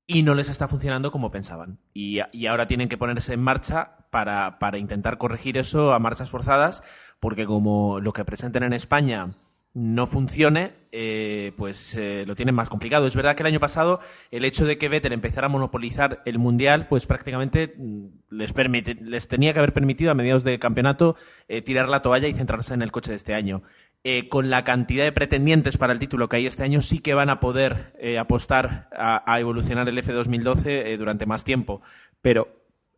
y no les está funcionando como pensaban. Y, ahora tienen que ponerse en marcha para, para, intentar corregir eso a marchas forzadas, porque como lo que presenten en España no funcione, eh, pues eh, lo tienen más complicado. Es verdad que el año pasado el hecho de que Vettel empezara a monopolizar el Mundial, pues prácticamente mm, les, permite, les tenía que haber permitido a mediados de campeonato eh, tirar la toalla y centrarse en el coche de este año. Con la cantidad de pretendientes para el título que hay este año, sí que van a poder apostar a, evolucionar el F2012 durante más tiempo. Pero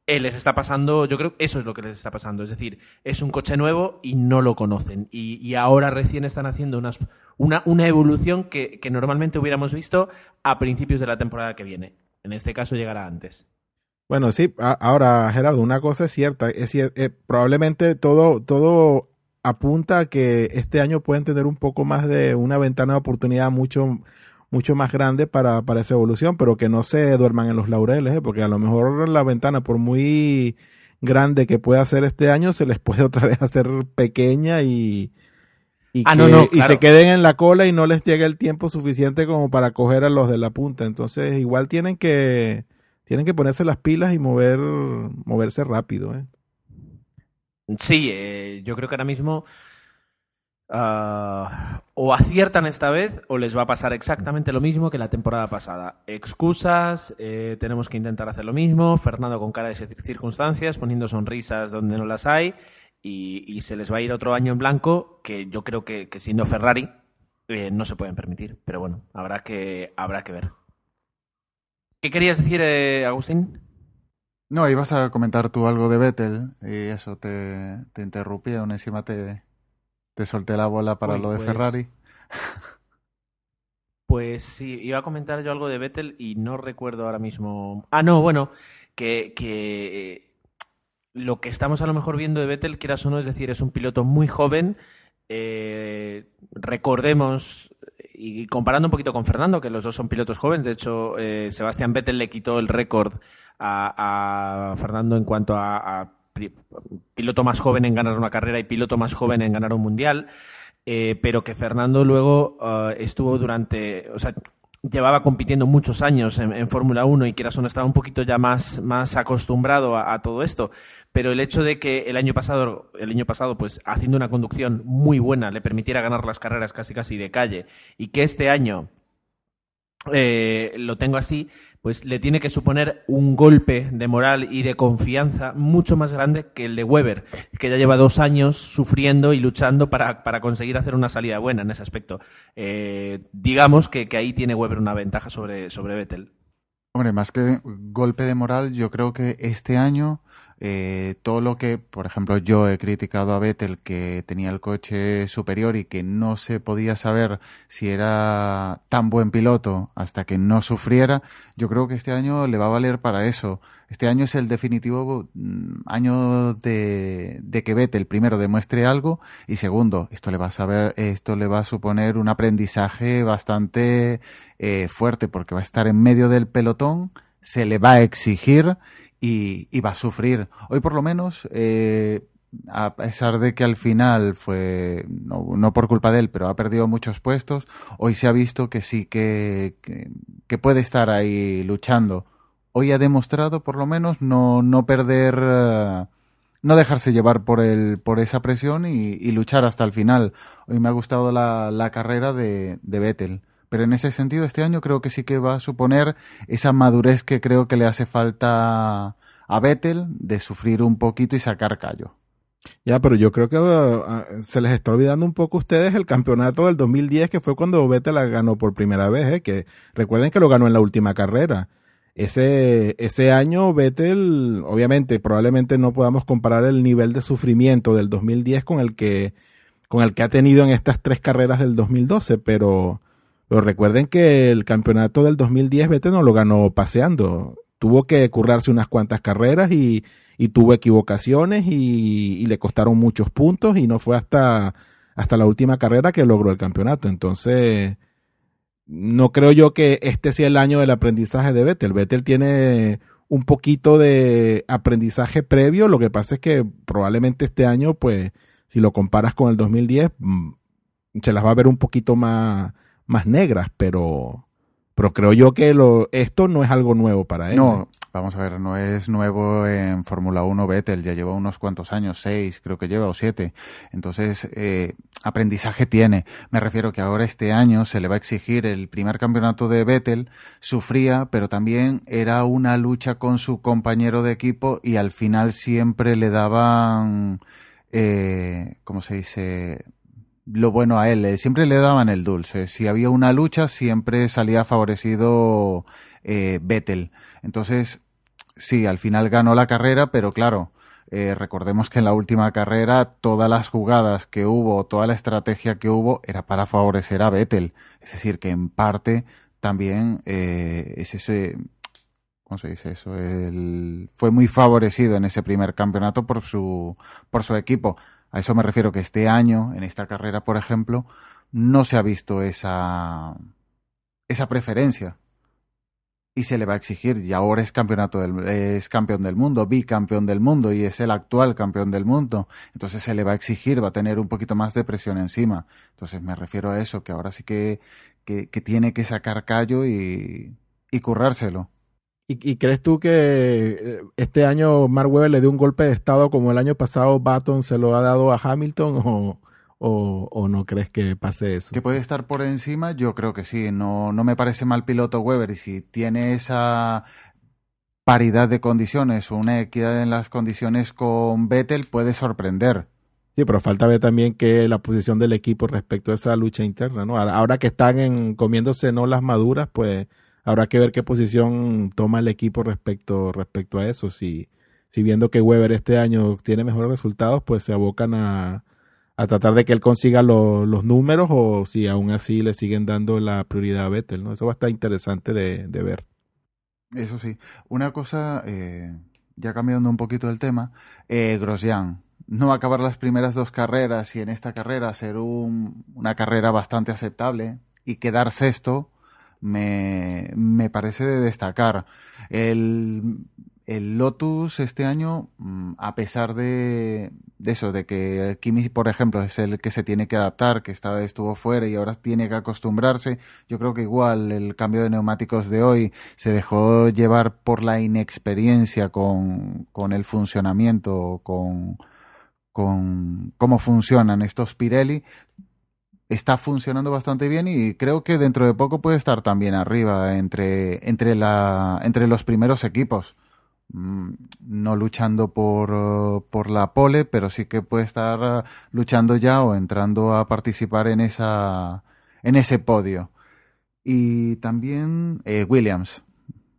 eh, les está pasando, yo creo que eso es lo que les está pasando. Es decir, es un coche nuevo y no lo conocen. Y, ahora recién están haciendo unas, una, una evolución que, normalmente hubiéramos visto a principios de la temporada que viene. En este caso llegará antes. Bueno, sí, ahora Gerardo, una cosa es cierta, es eh, probablemente todo, todo apunta a que este año pueden tener un poco más de una ventana de oportunidad mucho mucho más grande para, para esa evolución, pero que no se duerman en los laureles, ¿eh? porque a lo mejor la ventana, por muy grande que pueda ser este año, se les puede otra vez hacer pequeña y, y, ah, no, y se queden en la cola y no les llegue el tiempo suficiente como para coger a los de la punta. Entonces, igual tienen que, tienen que ponerse las pilas y mover, moverse rápido. ¿eh? Sí, eh, yo creo que ahora mismo Ah, o aciertan esta vez o les va a pasar exactamente lo mismo que la temporada pasada. Excusas, eh, tenemos que intentar hacer lo mismo, Fernando con cara de circunstancias, poniendo sonrisas donde no las hay y, se les va a ir otro año en blanco que yo creo que, siendo Ferrari eh, no se pueden permitir. Pero bueno, habrá que, habrá que ver. ¿Qué querías decir, Agustín? No, ibas a comentar tú algo de Vettel y eso te, te interrumpí, aún encima te, te solté la bola para lo de pues Ferrari. Pues sí, iba a comentar yo algo de Vettel y no recuerdo ahora mismo. Ah, no, bueno, que, que eh, lo que estamos a lo mejor viendo de Vettel, quieras o no, es decir, es un piloto muy joven. Eh, recordemos, y comparando un poquito con Fernando, que los dos son pilotos jóvenes, de hecho, eh, Sebastián Vettel le quitó el récord a, Fernando en cuanto a piloto más joven en ganar una carrera y piloto más joven en ganar un mundial, eh, pero que Fernando luego eh, estuvo durante, llevaba compitiendo muchos años en, Fórmula 1 y quieras o no estaba un poquito ya más, más acostumbrado a, todo esto. Pero el hecho de que el año pasado, el año pasado, pues haciendo una conducción muy buena, le permitiera ganar las carreras casi casi de calle, y que este año eh, lo tengo así, pues le tiene que suponer un golpe de moral y de confianza mucho más grande que el de Weber, que ya lleva dos años sufriendo y luchando para, conseguir hacer una salida buena en ese aspecto. Eh, digamos que, que, ahí tiene Weber una ventaja sobre, sobre Vettel. Hombre, más que golpe de moral, yo creo que este año eh, todo lo que, por ejemplo, yo he criticado a Vettel que tenía el coche superior y que no se podía saber si era tan buen piloto hasta que no sufriera, yo creo que este año le va a valer para eso. Este año es el definitivo mm, año de, de que Vettel primero demuestre algo y segundo, esto le va a saber, esto le va a suponer un aprendizaje bastante eh, fuerte porque va a estar en medio del pelotón, se le va a exigir y, va a sufrir. Hoy por lo menos, eh, a pesar de que al final fue, no, por culpa de él, pero ha perdido muchos puestos, hoy se ha visto que sí que, que, puede estar ahí luchando. Hoy ha demostrado por lo menos no, no perder, eh, no dejarse llevar por, el, por esa presión y, luchar hasta el final. Hoy me ha gustado la, la carrera de, de Vettel. Pero en ese sentido, este año creo que sí que va a suponer esa madurez que creo que le hace falta a Vettel de sufrir un poquito y sacar callo. Ya, pero yo creo que uh, se les está olvidando un poco a ustedes el campeonato del 2010, que fue cuando Vettel la ganó por primera vez, ¿eh? que recuerden que lo ganó en la última carrera. Ese, ese año Vettel, obviamente, probablemente no podamos comparar el nivel de sufrimiento del 2010 con el que, con el que ha tenido en estas tres carreras del 2012, pero pero recuerden que el campeonato del 2010 Vettel no lo ganó paseando. Tuvo que currarse unas cuantas carreras y, tuvo equivocaciones y, le costaron muchos puntos y no fue hasta, hasta la última carrera que logró el campeonato. Entonces, no creo yo que este sea el año del aprendizaje de Vettel. Vettel tiene un poquito de aprendizaje previo. Lo que pasa es que probablemente este año, pues, si lo comparas con el 2010, mm, se las va a ver un poquito más más negras, pero, pero creo yo que lo, esto no es algo nuevo para él. No, vamos a ver, no es nuevo en Fórmula 1 Vettel, ya lleva unos cuantos años, seis creo que lleva o siete. Entonces, eh, aprendizaje tiene. Me refiero que ahora este año se le va a exigir el primer campeonato de Vettel, sufría, pero también era una lucha con su compañero de equipo y al final siempre le daban, eh, ¿cómo se dice? Lo bueno a él, siempre le daban el dulce. Si había una lucha, siempre salía favorecido eh, Vettel. Entonces, sí, al final ganó la carrera, pero claro, eh, recordemos que en la última carrera todas las jugadas que hubo, toda la estrategia que hubo era para favorecer a Vettel. Es decir, que en parte también eh, es ese, ¿cómo se dice eso? Fue muy favorecido en ese primer campeonato por su, por su equipo. A eso me refiero que este año, en esta carrera, por ejemplo, no se ha visto esa, esa preferencia. Y se le va a exigir, y ahora es campeonato del, es campeón del mundo, bicampeón del mundo, y es el actual campeón del mundo. Entonces se le va a exigir, va a tener un poquito más de presión encima. Entonces me refiero a eso, que ahora sí que, que, tiene que sacar callo y, y currárselo. ¿Y, crees tú que eh, este año Mark Webber le dio un golpe de estado como el año pasado Baton se lo ha dado a Hamilton o, o, no crees que pase eso? Que puede estar por encima, yo creo que sí. No, no me parece mal piloto Weber y si tiene esa paridad de condiciones o una equidad en las condiciones con Vettel puede sorprender. Sí, pero falta ver también que la posición del equipo respecto a esa lucha interna, ¿no? Ahora que están en, comiéndose no las maduras, pues habrá que ver qué posición toma el equipo respecto, respecto a eso. Si, si viendo que Weber este año tiene mejores resultados, pues se abocan a, a tratar de que él consiga los números o si aún así le siguen dando la prioridad a Vettel, ¿no? Eso va a estar interesante de, de ver. Eso sí. Una cosa, eh, ya cambiando un poquito el tema, eh, Grosjean no acabar las primeras dos carreras y en esta carrera ser un, una carrera bastante aceptable y quedar sexto, me, me parece de destacar. El, el Lotus este año, mm, a pesar de, de, eso, de que Kimi, por ejemplo, es el que se tiene que adaptar, que estaba, estuvo fuera y ahora tiene que acostumbrarse, yo creo que igual el cambio de neumáticos de hoy se dejó llevar por la inexperiencia con, con el funcionamiento, con, con cómo funcionan estos Pirelli, está funcionando bastante bien y creo que dentro de poco puede estar también arriba entre, entre, la, entre los primeros equipos. Mm, no luchando por, por la pole, pero sí que puede estar luchando ya o entrando a participar en esa en ese podio. Y también eh, Williams.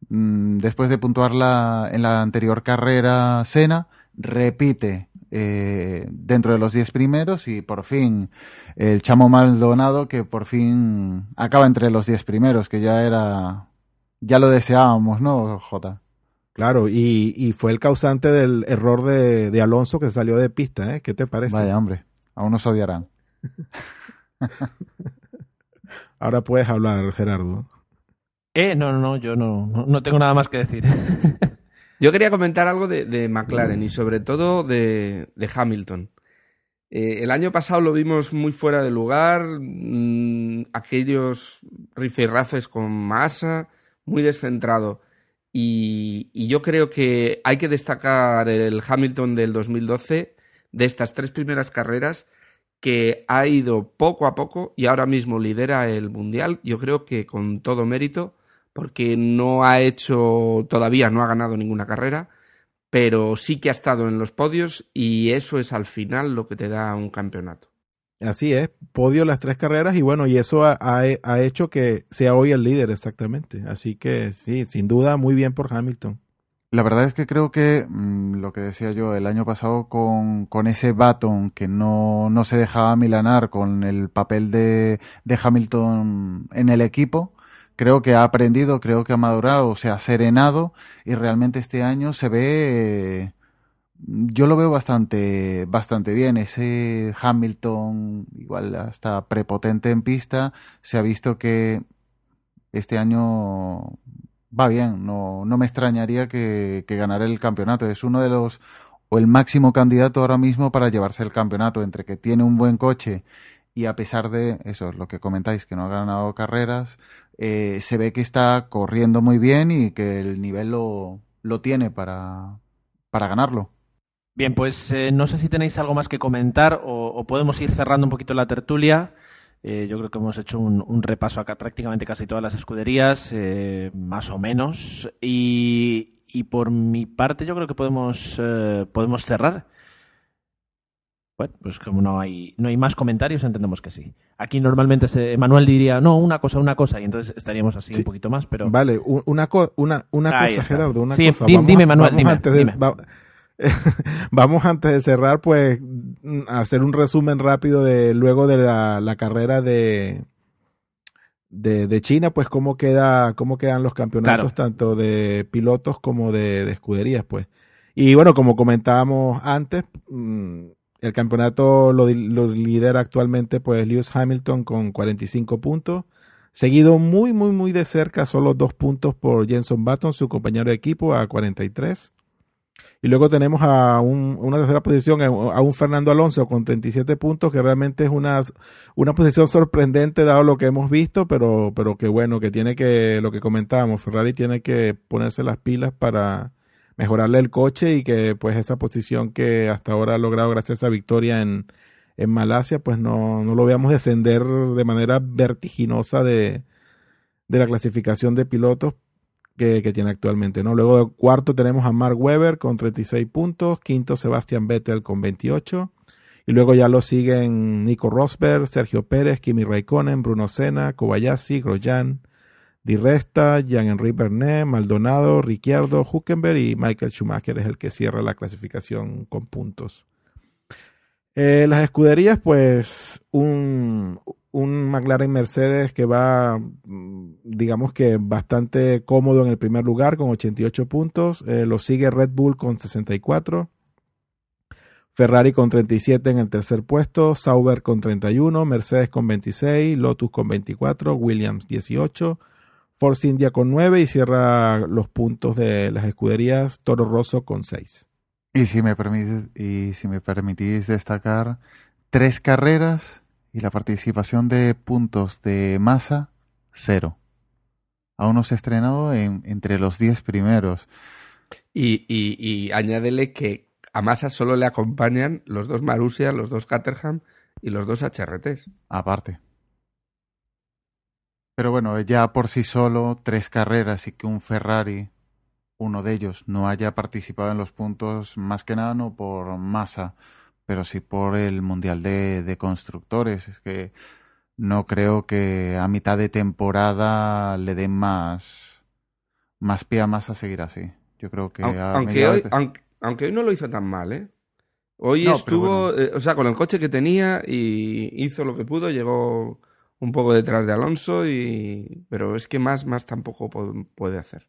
Mm, después de puntuarla en la anterior carrera Sena, repite eh, dentro de los 10 primeros y por fin el chamo Maldonado que por fin acaba entre los 10 primeros, que ya era, ya lo deseábamos, ¿no, Jota? Claro, y, y fue el causante del error de, de, Alonso que salió de pista, ¿eh? ¿Qué te parece? Vaya, hombre, aún nos odiarán. Ahora puedes hablar, Gerardo. Eh, no, no, yo no, no tengo nada más que decir. Yo quería comentar algo de, McLaren y sobre todo de, Hamilton. Eh, el año pasado lo vimos muy fuera de lugar, mmm, aquellos rifirrafes con masa, muy descentrado. Y, y, yo creo que hay que destacar el Hamilton del 2012, de estas tres primeras carreras, que ha ido poco a poco y ahora mismo lidera el Mundial, yo creo que con todo mérito porque no ha hecho, todavía no ha ganado ninguna carrera, pero sí que ha estado en los podios y eso es al final lo que te da un campeonato. Así es, podio las tres carreras y bueno, y eso ha, ha, hecho que sea hoy el líder exactamente. Así que sí, sin duda, muy bien por Hamilton. La verdad es que creo que mm, lo que decía yo el año pasado con, con ese Baton que no, no, se dejaba milanar con el papel de, de Hamilton en el equipo, creo que ha aprendido, creo que ha madurado, se ha serenado y realmente este año se ve, yo lo veo bastante, bastante bien. Ese Hamilton, igual hasta prepotente en pista, se ha visto que este año va bien, no, no me extrañaría que, que ganara el campeonato. Es uno de los, o el máximo candidato ahora mismo para llevarse el campeonato, entre que tiene un buen coche y a pesar de eso, lo que comentáis, que no ha ganado carreras, eh, se ve que está corriendo muy bien y que el nivel lo, lo tiene para, para ganarlo. Bien, pues eh, no sé si tenéis algo más que comentar o, podemos ir cerrando un poquito la tertulia. Eh, yo creo que hemos hecho un, repaso a prácticamente casi todas las escuderías, eh, más o menos. Y, y, por mi parte, yo creo que podemos, eh, podemos cerrar. Bueno, pues como no hay, no hay más comentarios, entendemos que sí. Aquí normalmente se, Manuel diría, no, una cosa, una cosa, y entonces estaríamos así sí. un poquito más, pero... Vale, una, co una, una cosa, está. Gerardo, una sí, cosa. Dime, dime Manuel, dime, antes de, dime. Va, vamos antes de cerrar, pues, a hacer un resumen rápido de luego de la, la carrera de, de, de, China, pues cómo queda, cómo quedan los campeonatos, claro. tanto de pilotos como de, de, escuderías, pues. Y bueno, como comentábamos antes, mmm, el campeonato lo, lo, lidera actualmente, pues, Lewis Hamilton con 45 puntos. Seguido muy, muy, muy de cerca, solo dos puntos por Jenson Button, su compañero de equipo, a 43. Y luego tenemos a un, una tercera posición, a un Fernando Alonso con 37 puntos, que realmente es una, una posición sorprendente dado lo que hemos visto, pero, pero que bueno, que tiene que, lo que comentábamos, Ferrari tiene que ponerse las pilas para mejorarle el coche y que pues esa posición que hasta ahora ha logrado gracias a esa victoria en, en Malasia, pues no, no lo veamos descender de manera vertiginosa de, de la clasificación de pilotos, que, que, tiene actualmente. ¿no? Luego cuarto tenemos a Mark Webber con 36 puntos, quinto Sebastian Vettel con 28, y luego ya lo siguen Nico Rosberg, Sergio Pérez, Kimi Raikkonen, Bruno Senna, Kobayashi, Grosjean, Di Resta, Jean-Henri Bernet, Maldonado, Ricciardo, Huckenberg y Michael Schumacher es el que cierra la clasificación con puntos. Eh, las escuderías, pues un, un McLaren Mercedes que va, digamos que bastante cómodo en el primer lugar con 88 puntos. Eh, lo sigue Red Bull con 64. Ferrari con 37 en el tercer puesto. Sauber con 31. Mercedes con 26. Lotus con 24. Williams 18. Force India con 9 y cierra los puntos de las escuderías Toro Rosso con 6. Y si me permitís, y si me permitís destacar tres carreras y la participación de puntos de masa, cero. Aún no se ha estrenado en, entre los diez primeros. Y, y, y, añádele que a masa solo le acompañan los dos Marussia, los dos Caterham y los dos HRTs. Aparte. Pero bueno, ya por sí solo, tres carreras y que un Ferrari, uno de ellos, no haya participado en los puntos, más que nada no por masa, pero sí por el Mundial de, de, Constructores. Es que no creo que a mitad de temporada le den más, más pie a más a seguir así. Yo creo que... Aunque, hoy, de... aunque, aunque, hoy, no lo hizo tan mal, ¿eh? Hoy no, estuvo, bueno. eh, o sea, con el coche que tenía y hizo lo que pudo, llegó un poco detrás de Alonso, y pero es que más, más tampoco puede hacer.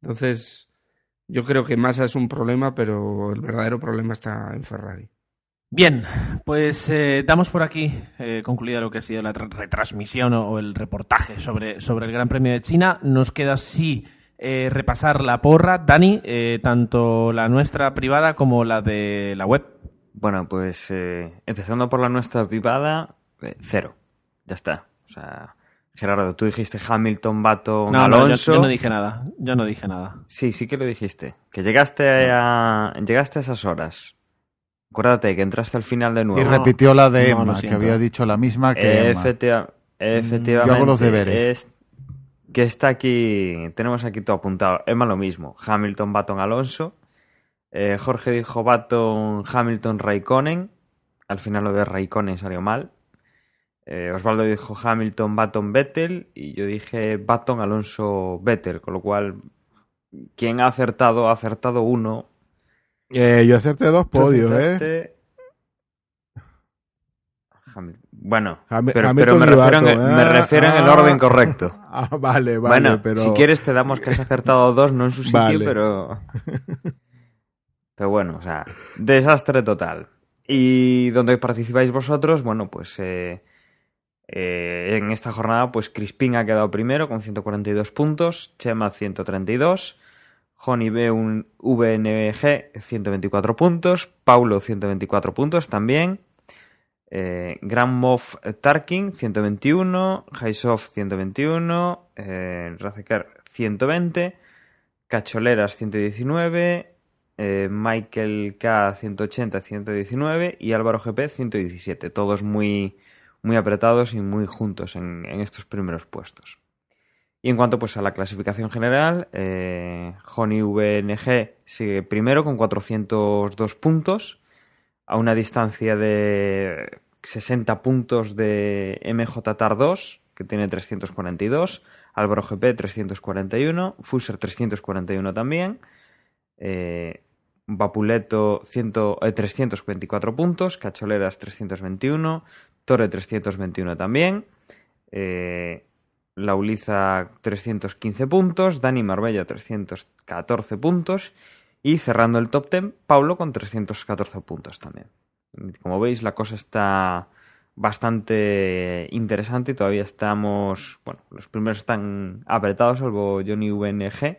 Entonces, yo creo que Massa es un problema, pero el verdadero problema está en Ferrari. Bien, pues eh, damos por aquí eh, concluida lo que ha sido la retransmisión o, o, el reportaje sobre, sobre el Gran Premio de China. Nos queda sí eh, repasar la porra. Dani, eh, tanto la nuestra privada como la de la web. Bueno, pues eh, empezando por la nuestra privada, cero. Ya está. O sea, Gerardo, tú dijiste Hamilton, Baton, no, Alonso. No, yo, yo, no dije nada. Yo no dije nada. Sí, sí que lo dijiste. Que llegaste a, llegaste a esas horas. Acuérdate que entraste al final de nuevo. Y repitió la de Emma, que había dicho la misma que Efectiva, Emma. Efectivamente. Yo hago los deberes. Es, que está aquí, tenemos aquí todo apuntado. Emma lo mismo. Hamilton, Baton, Alonso. Eh, Jorge dijo Baton, Hamilton, Raikkonen. Al final lo de Raikkonen salió mal. Eh, Osvaldo dijo Hamilton, Baton, Vettel y yo dije Baton, Alonso, Vettel, con lo cual quien ha acertado ha acertado uno. Eh, yo acerté dos podios, ¿eh? Bueno, Ham pero, pero, me refiero, en, ¿eh? me refiero ah, en el orden correcto. Ah, vale, vale. Bueno, pero... si quieres te damos que has acertado dos, no en su sitio, vale. pero... Pero bueno, o sea, desastre total. Y donde participáis vosotros, bueno, pues... Eh, eh, en esta jornada, pues Crispin ha quedado primero con 142 puntos, Chema 132, Joni B un VNG 124 puntos, Paulo 124 puntos también, Eh, Grand Moff Tarkin 121, Haisov 121, eh, Razekar 120, Cacholeras 119, eh, Michael K 180 119 y Álvaro GP 117, todos muy, muy apretados y muy juntos en, en estos primeros puestos. Y en cuanto pues, a la clasificación general, eh, Joni VNG sigue primero con 402 puntos, a una distancia de 60 puntos de MJ Tar 2, que tiene 342, Álvaro GP 341, Fuser 341 también, eh, Vapuleto 100, eh, 324 puntos, Cacholeras 321, Torre 321 también, eh, Lauliza 315 puntos, Dani Marbella 314 puntos y cerrando el top 10, Pablo con 314 puntos también. Como veis, la cosa está bastante interesante y todavía estamos, bueno, los primeros están apretados, salvo Johnny VNG,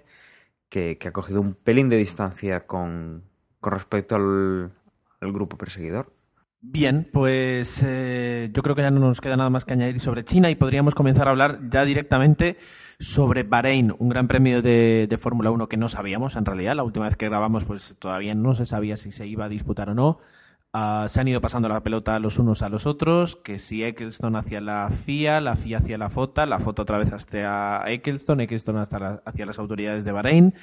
que, ha cogido un pelín de distancia con, con respecto al grupo perseguidor. Bien, pues eh, yo creo que ya no nos queda nada más que añadir sobre China y podríamos comenzar a hablar ya directamente sobre Bahrein, un gran premio de, Fórmula 1 que no sabíamos en realidad. La última vez que grabamos pues todavía no se sabía si se iba a disputar o no. Uh, se han ido pasando la pelota los unos a los otros, que si Eccleston hacia la FIA, la FIA hacia la FOTA, la FOTA otra vez hacia Eccleston, Eccleston hasta hacia las autoridades de Bahrein.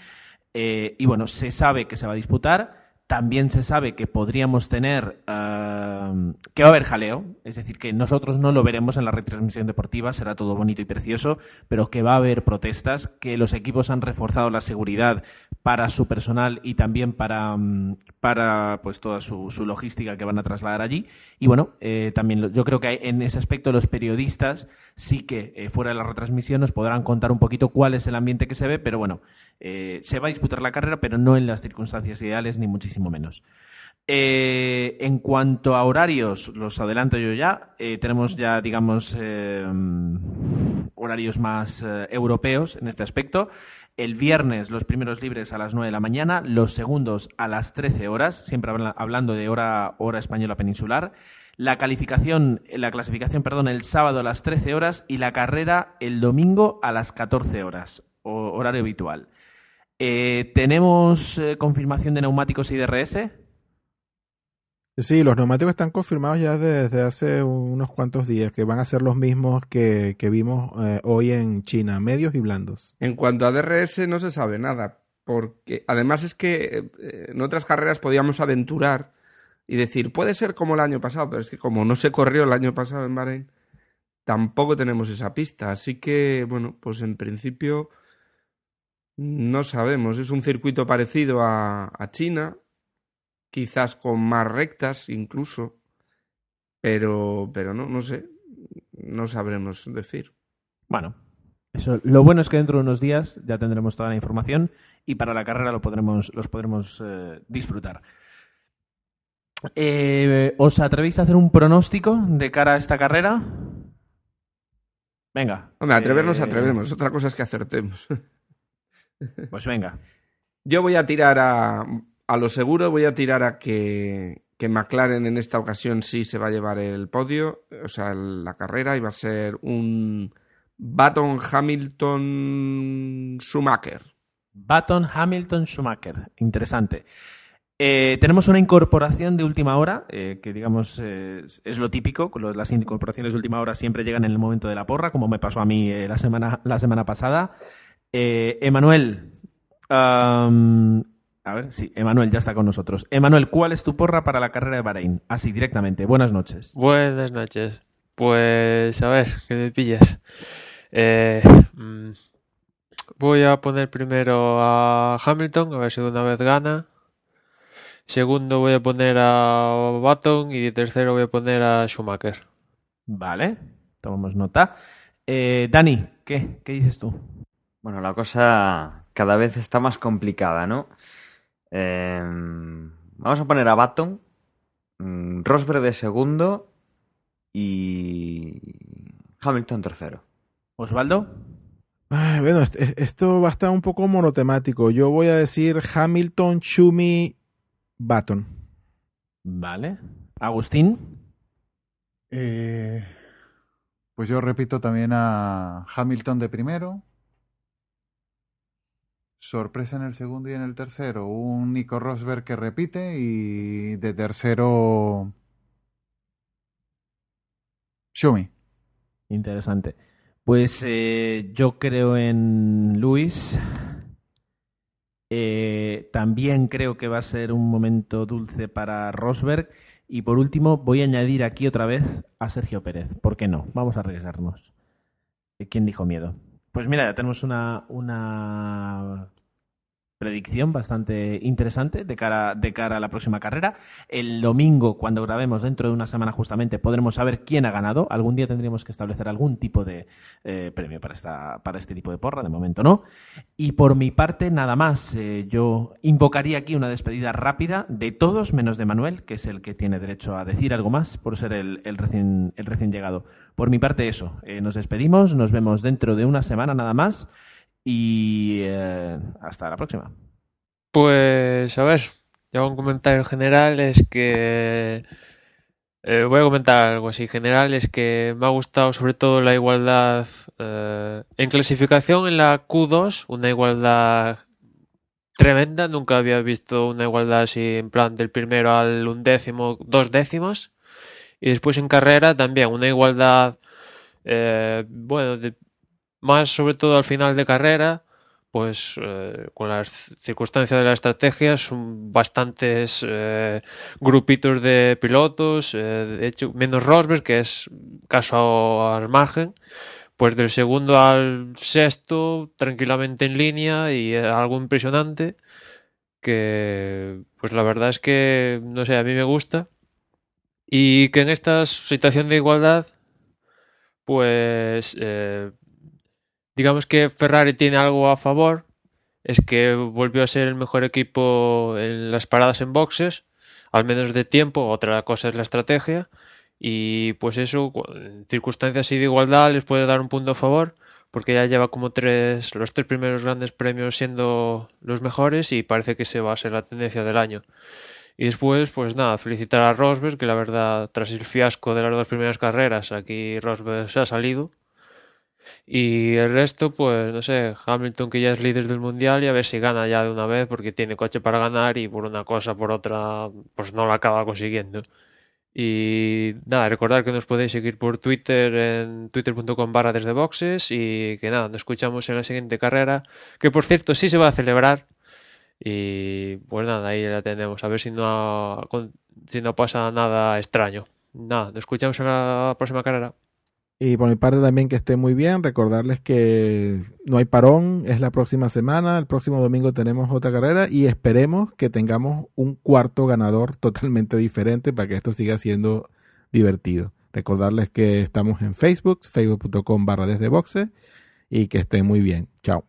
Eh, y bueno, se sabe que se va a disputar. También se sabe que podríamos tener uh, que va a haber jaleo, es decir, que nosotros no lo veremos en la retransmisión deportiva, será todo bonito y precioso, pero que va a haber protestas, que los equipos han reforzado la seguridad para su personal y también para, para pues toda su, su, logística que van a trasladar allí. Y bueno, eh, también yo creo que en ese aspecto los periodistas sí que eh, fuera de la retransmisión nos podrán contar un poquito cuál es el ambiente que se ve, pero bueno, eh, se va a disputar la carrera, pero no en las circunstancias ideales, ni muchísimo menos. Eh, en cuanto a horarios, los adelanto yo ya. Eh, tenemos ya, digamos, eh, horarios más europeos en este aspecto. El viernes, los primeros libres a las 9 de la mañana, los segundos a las 13 horas, siempre hablando de hora, hora española peninsular. La calificación, la clasificación, perdón, el sábado a las 13 horas y la carrera el domingo a las 14 horas, horario habitual. Eh, ¿Tenemos eh, confirmación de neumáticos y DRS? Sí, los neumáticos están confirmados ya desde hace unos cuantos días, que van a ser los mismos que, que vimos eh, hoy en China, medios y blandos. En cuanto a DRS no se sabe nada, porque además es que en otras carreras podíamos aventurar y decir, puede ser como el año pasado, pero es que como no se corrió el año pasado en Bahrein, tampoco tenemos esa pista. Así que, bueno, pues en principio no sabemos. Es un circuito parecido a, a China, quizás con más rectas incluso, pero, pero no, no sé, no sabremos decir. Bueno, eso, lo bueno es que dentro de unos días ya tendremos toda la información y para la carrera lo podremos, los podremos eh, disfrutar. Eh, ¿Os atrevéis a hacer un pronóstico de cara a esta carrera? Venga. Hombre, atrevernos eh... atrevemos, otra cosa es que acertemos. Pues venga. Yo voy a tirar a, a lo seguro, voy a tirar a que, que McLaren en esta ocasión sí se va a llevar el podio, o sea, la carrera, y va a ser un Baton Hamilton Schumacher. Baton Hamilton Schumacher, interesante. Eh, tenemos una incorporación de última hora, eh, que digamos eh, es lo típico, las incorporaciones de última hora siempre llegan en el momento de la porra, como me pasó a mí la, semana, la semana pasada. Emanuel, um, a ver, sí, Emanuel ya está con nosotros. Emanuel, ¿cuál es tu porra para la carrera de Bahrein? Así, directamente. Buenas noches. Buenas noches. Pues, a ver, que me pillas. Eh, mmm, voy a poner primero a Hamilton, a ver si de una vez gana. Segundo voy a poner a Button y tercero voy a poner a Schumacher. Vale, tomamos nota. Eh, Dani, ¿qué? ¿Qué dices tú? Bueno, la cosa cada vez está más complicada, ¿no? Eh, vamos a poner a Baton, mm, Rosberg de segundo y Hamilton tercero. Osvaldo. Bueno, esto va a estar un poco monotemático. Yo voy a decir Hamilton, Schumi, Baton. Vale. Agustín. Eh, pues yo repito también a Hamilton de primero. Sorpresa en el segundo y en el tercero. Un Nico Rosberg que repite y de tercero Shumi. Interesante. Pues eh, yo creo en Luis. Eh, también creo que va a ser un momento dulce para Rosberg. Y por último, voy a añadir aquí otra vez a Sergio Pérez. ¿Por qué no? Vamos a arriesgarnos. ¿Quién dijo miedo? Pues mira, ya tenemos una, una predicción bastante interesante de cara, de cara a la próxima carrera. El domingo, cuando grabemos dentro de una semana justamente, podremos saber quién ha ganado. Algún día tendríamos que establecer algún tipo de eh, premio para, esta, para este tipo de porra, de momento no. Y por mi parte, nada más. Eh, yo invocaría aquí una despedida rápida de todos, menos de Manuel, que es el que tiene derecho a decir algo más por ser el, recién, el recién llegado. Por mi parte, eso. Eh, nos despedimos, nos vemos dentro de una semana nada más. Y eh, hasta la próxima. Pues, a ver, yo un comentario general es que... eh, voy a comentar algo así. General, es que me ha gustado sobre todo la igualdad eh, en clasificación en la Q2, una igualdad tremenda, nunca había visto una igualdad así en plan del primero al undécimo, dos décimos, y después en carrera también una igualdad, eh, bueno, de- más sobre todo al final de carrera, pues eh, con las circunstancias de la estrategia son bastantes eh, grupitos de pilotos, eh, de hecho menos Rosberg, que es caso al margen, pues del segundo al sexto tranquilamente en línea y algo impresionante que pues la verdad es que no sé, a mí me gusta. Y que en esta situación de igualdad pues eh, digamos que Ferrari tiene algo a favor, es que volvió a ser el mejor equipo en las paradas en boxes, al menos de tiempo, otra cosa es la estrategia, y pues eso, en circunstancias así de igualdad les puede dar un punto a favor, porque ya lleva como tres, los tres primeros grandes premios siendo los mejores y parece que se va a ser la tendencia del año. Y después, pues nada, felicitar a Rosberg, que la verdad, tras el fiasco de las dos primeras carreras, aquí Rosberg se ha salido. Y el resto, pues no sé, Hamilton que ya es líder del mundial y a ver si gana ya de una vez porque tiene coche para ganar y por una cosa por otra pues no lo acaba consiguiendo. Y nada, recordar que nos podéis seguir por Twitter en twitter.com barra desde boxes y que nada, nos escuchamos en la siguiente carrera, que por cierto sí se va a celebrar y pues nada, ahí la tenemos, a ver si no, si no pasa nada extraño. Nada, nos escuchamos en la próxima carrera. Y por mi parte también que esté muy bien, recordarles que no hay parón, es la próxima semana, el próximo domingo tenemos otra carrera y esperemos que tengamos un cuarto ganador totalmente diferente para que esto siga siendo divertido. Recordarles que estamos en Facebook, facebook.com barra desde boxe y que estén muy bien. Chao.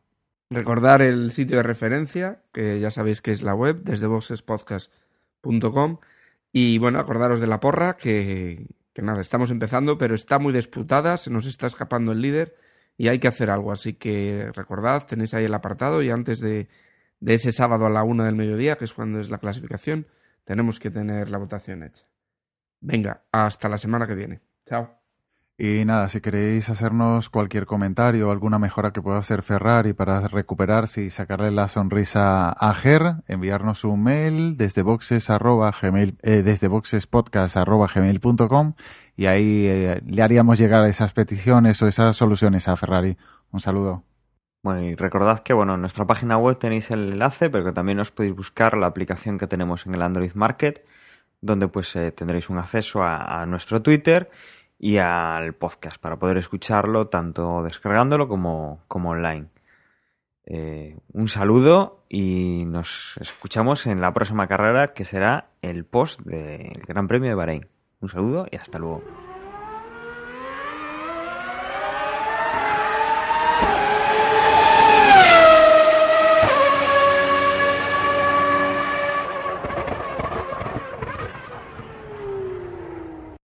Recordar el sitio de referencia, que ya sabéis que es la web, desde boxespodcast.com. Y bueno, acordaros de la porra, que, que nada, estamos empezando, pero está muy disputada, se nos está escapando el líder y hay que hacer algo. Así que recordad, tenéis ahí el apartado y antes de, de ese sábado a la una del mediodía, que es cuando es la clasificación, tenemos que tener la votación hecha. Venga, hasta la semana que viene. Chao. Y nada, si queréis hacernos cualquier comentario o alguna mejora que pueda hacer Ferrari para recuperarse y sacarle la sonrisa a Ger, enviarnos un mail desde boxes arroba gmail, eh, desde boxespodcast arroba gmail.com y ahí eh, le haríamos llegar esas peticiones o esas soluciones a Ferrari. Un saludo. Bueno, y recordad que bueno, en nuestra página web tenéis el enlace, pero que también os podéis buscar la aplicación que tenemos en el Android Market, donde pues eh, tendréis un acceso a, a nuestro Twitter y al podcast para poder escucharlo tanto descargándolo como, como online. Eh, un saludo y nos escuchamos en la próxima carrera que será el post del Gran Premio de Bahrein. Un saludo y hasta luego.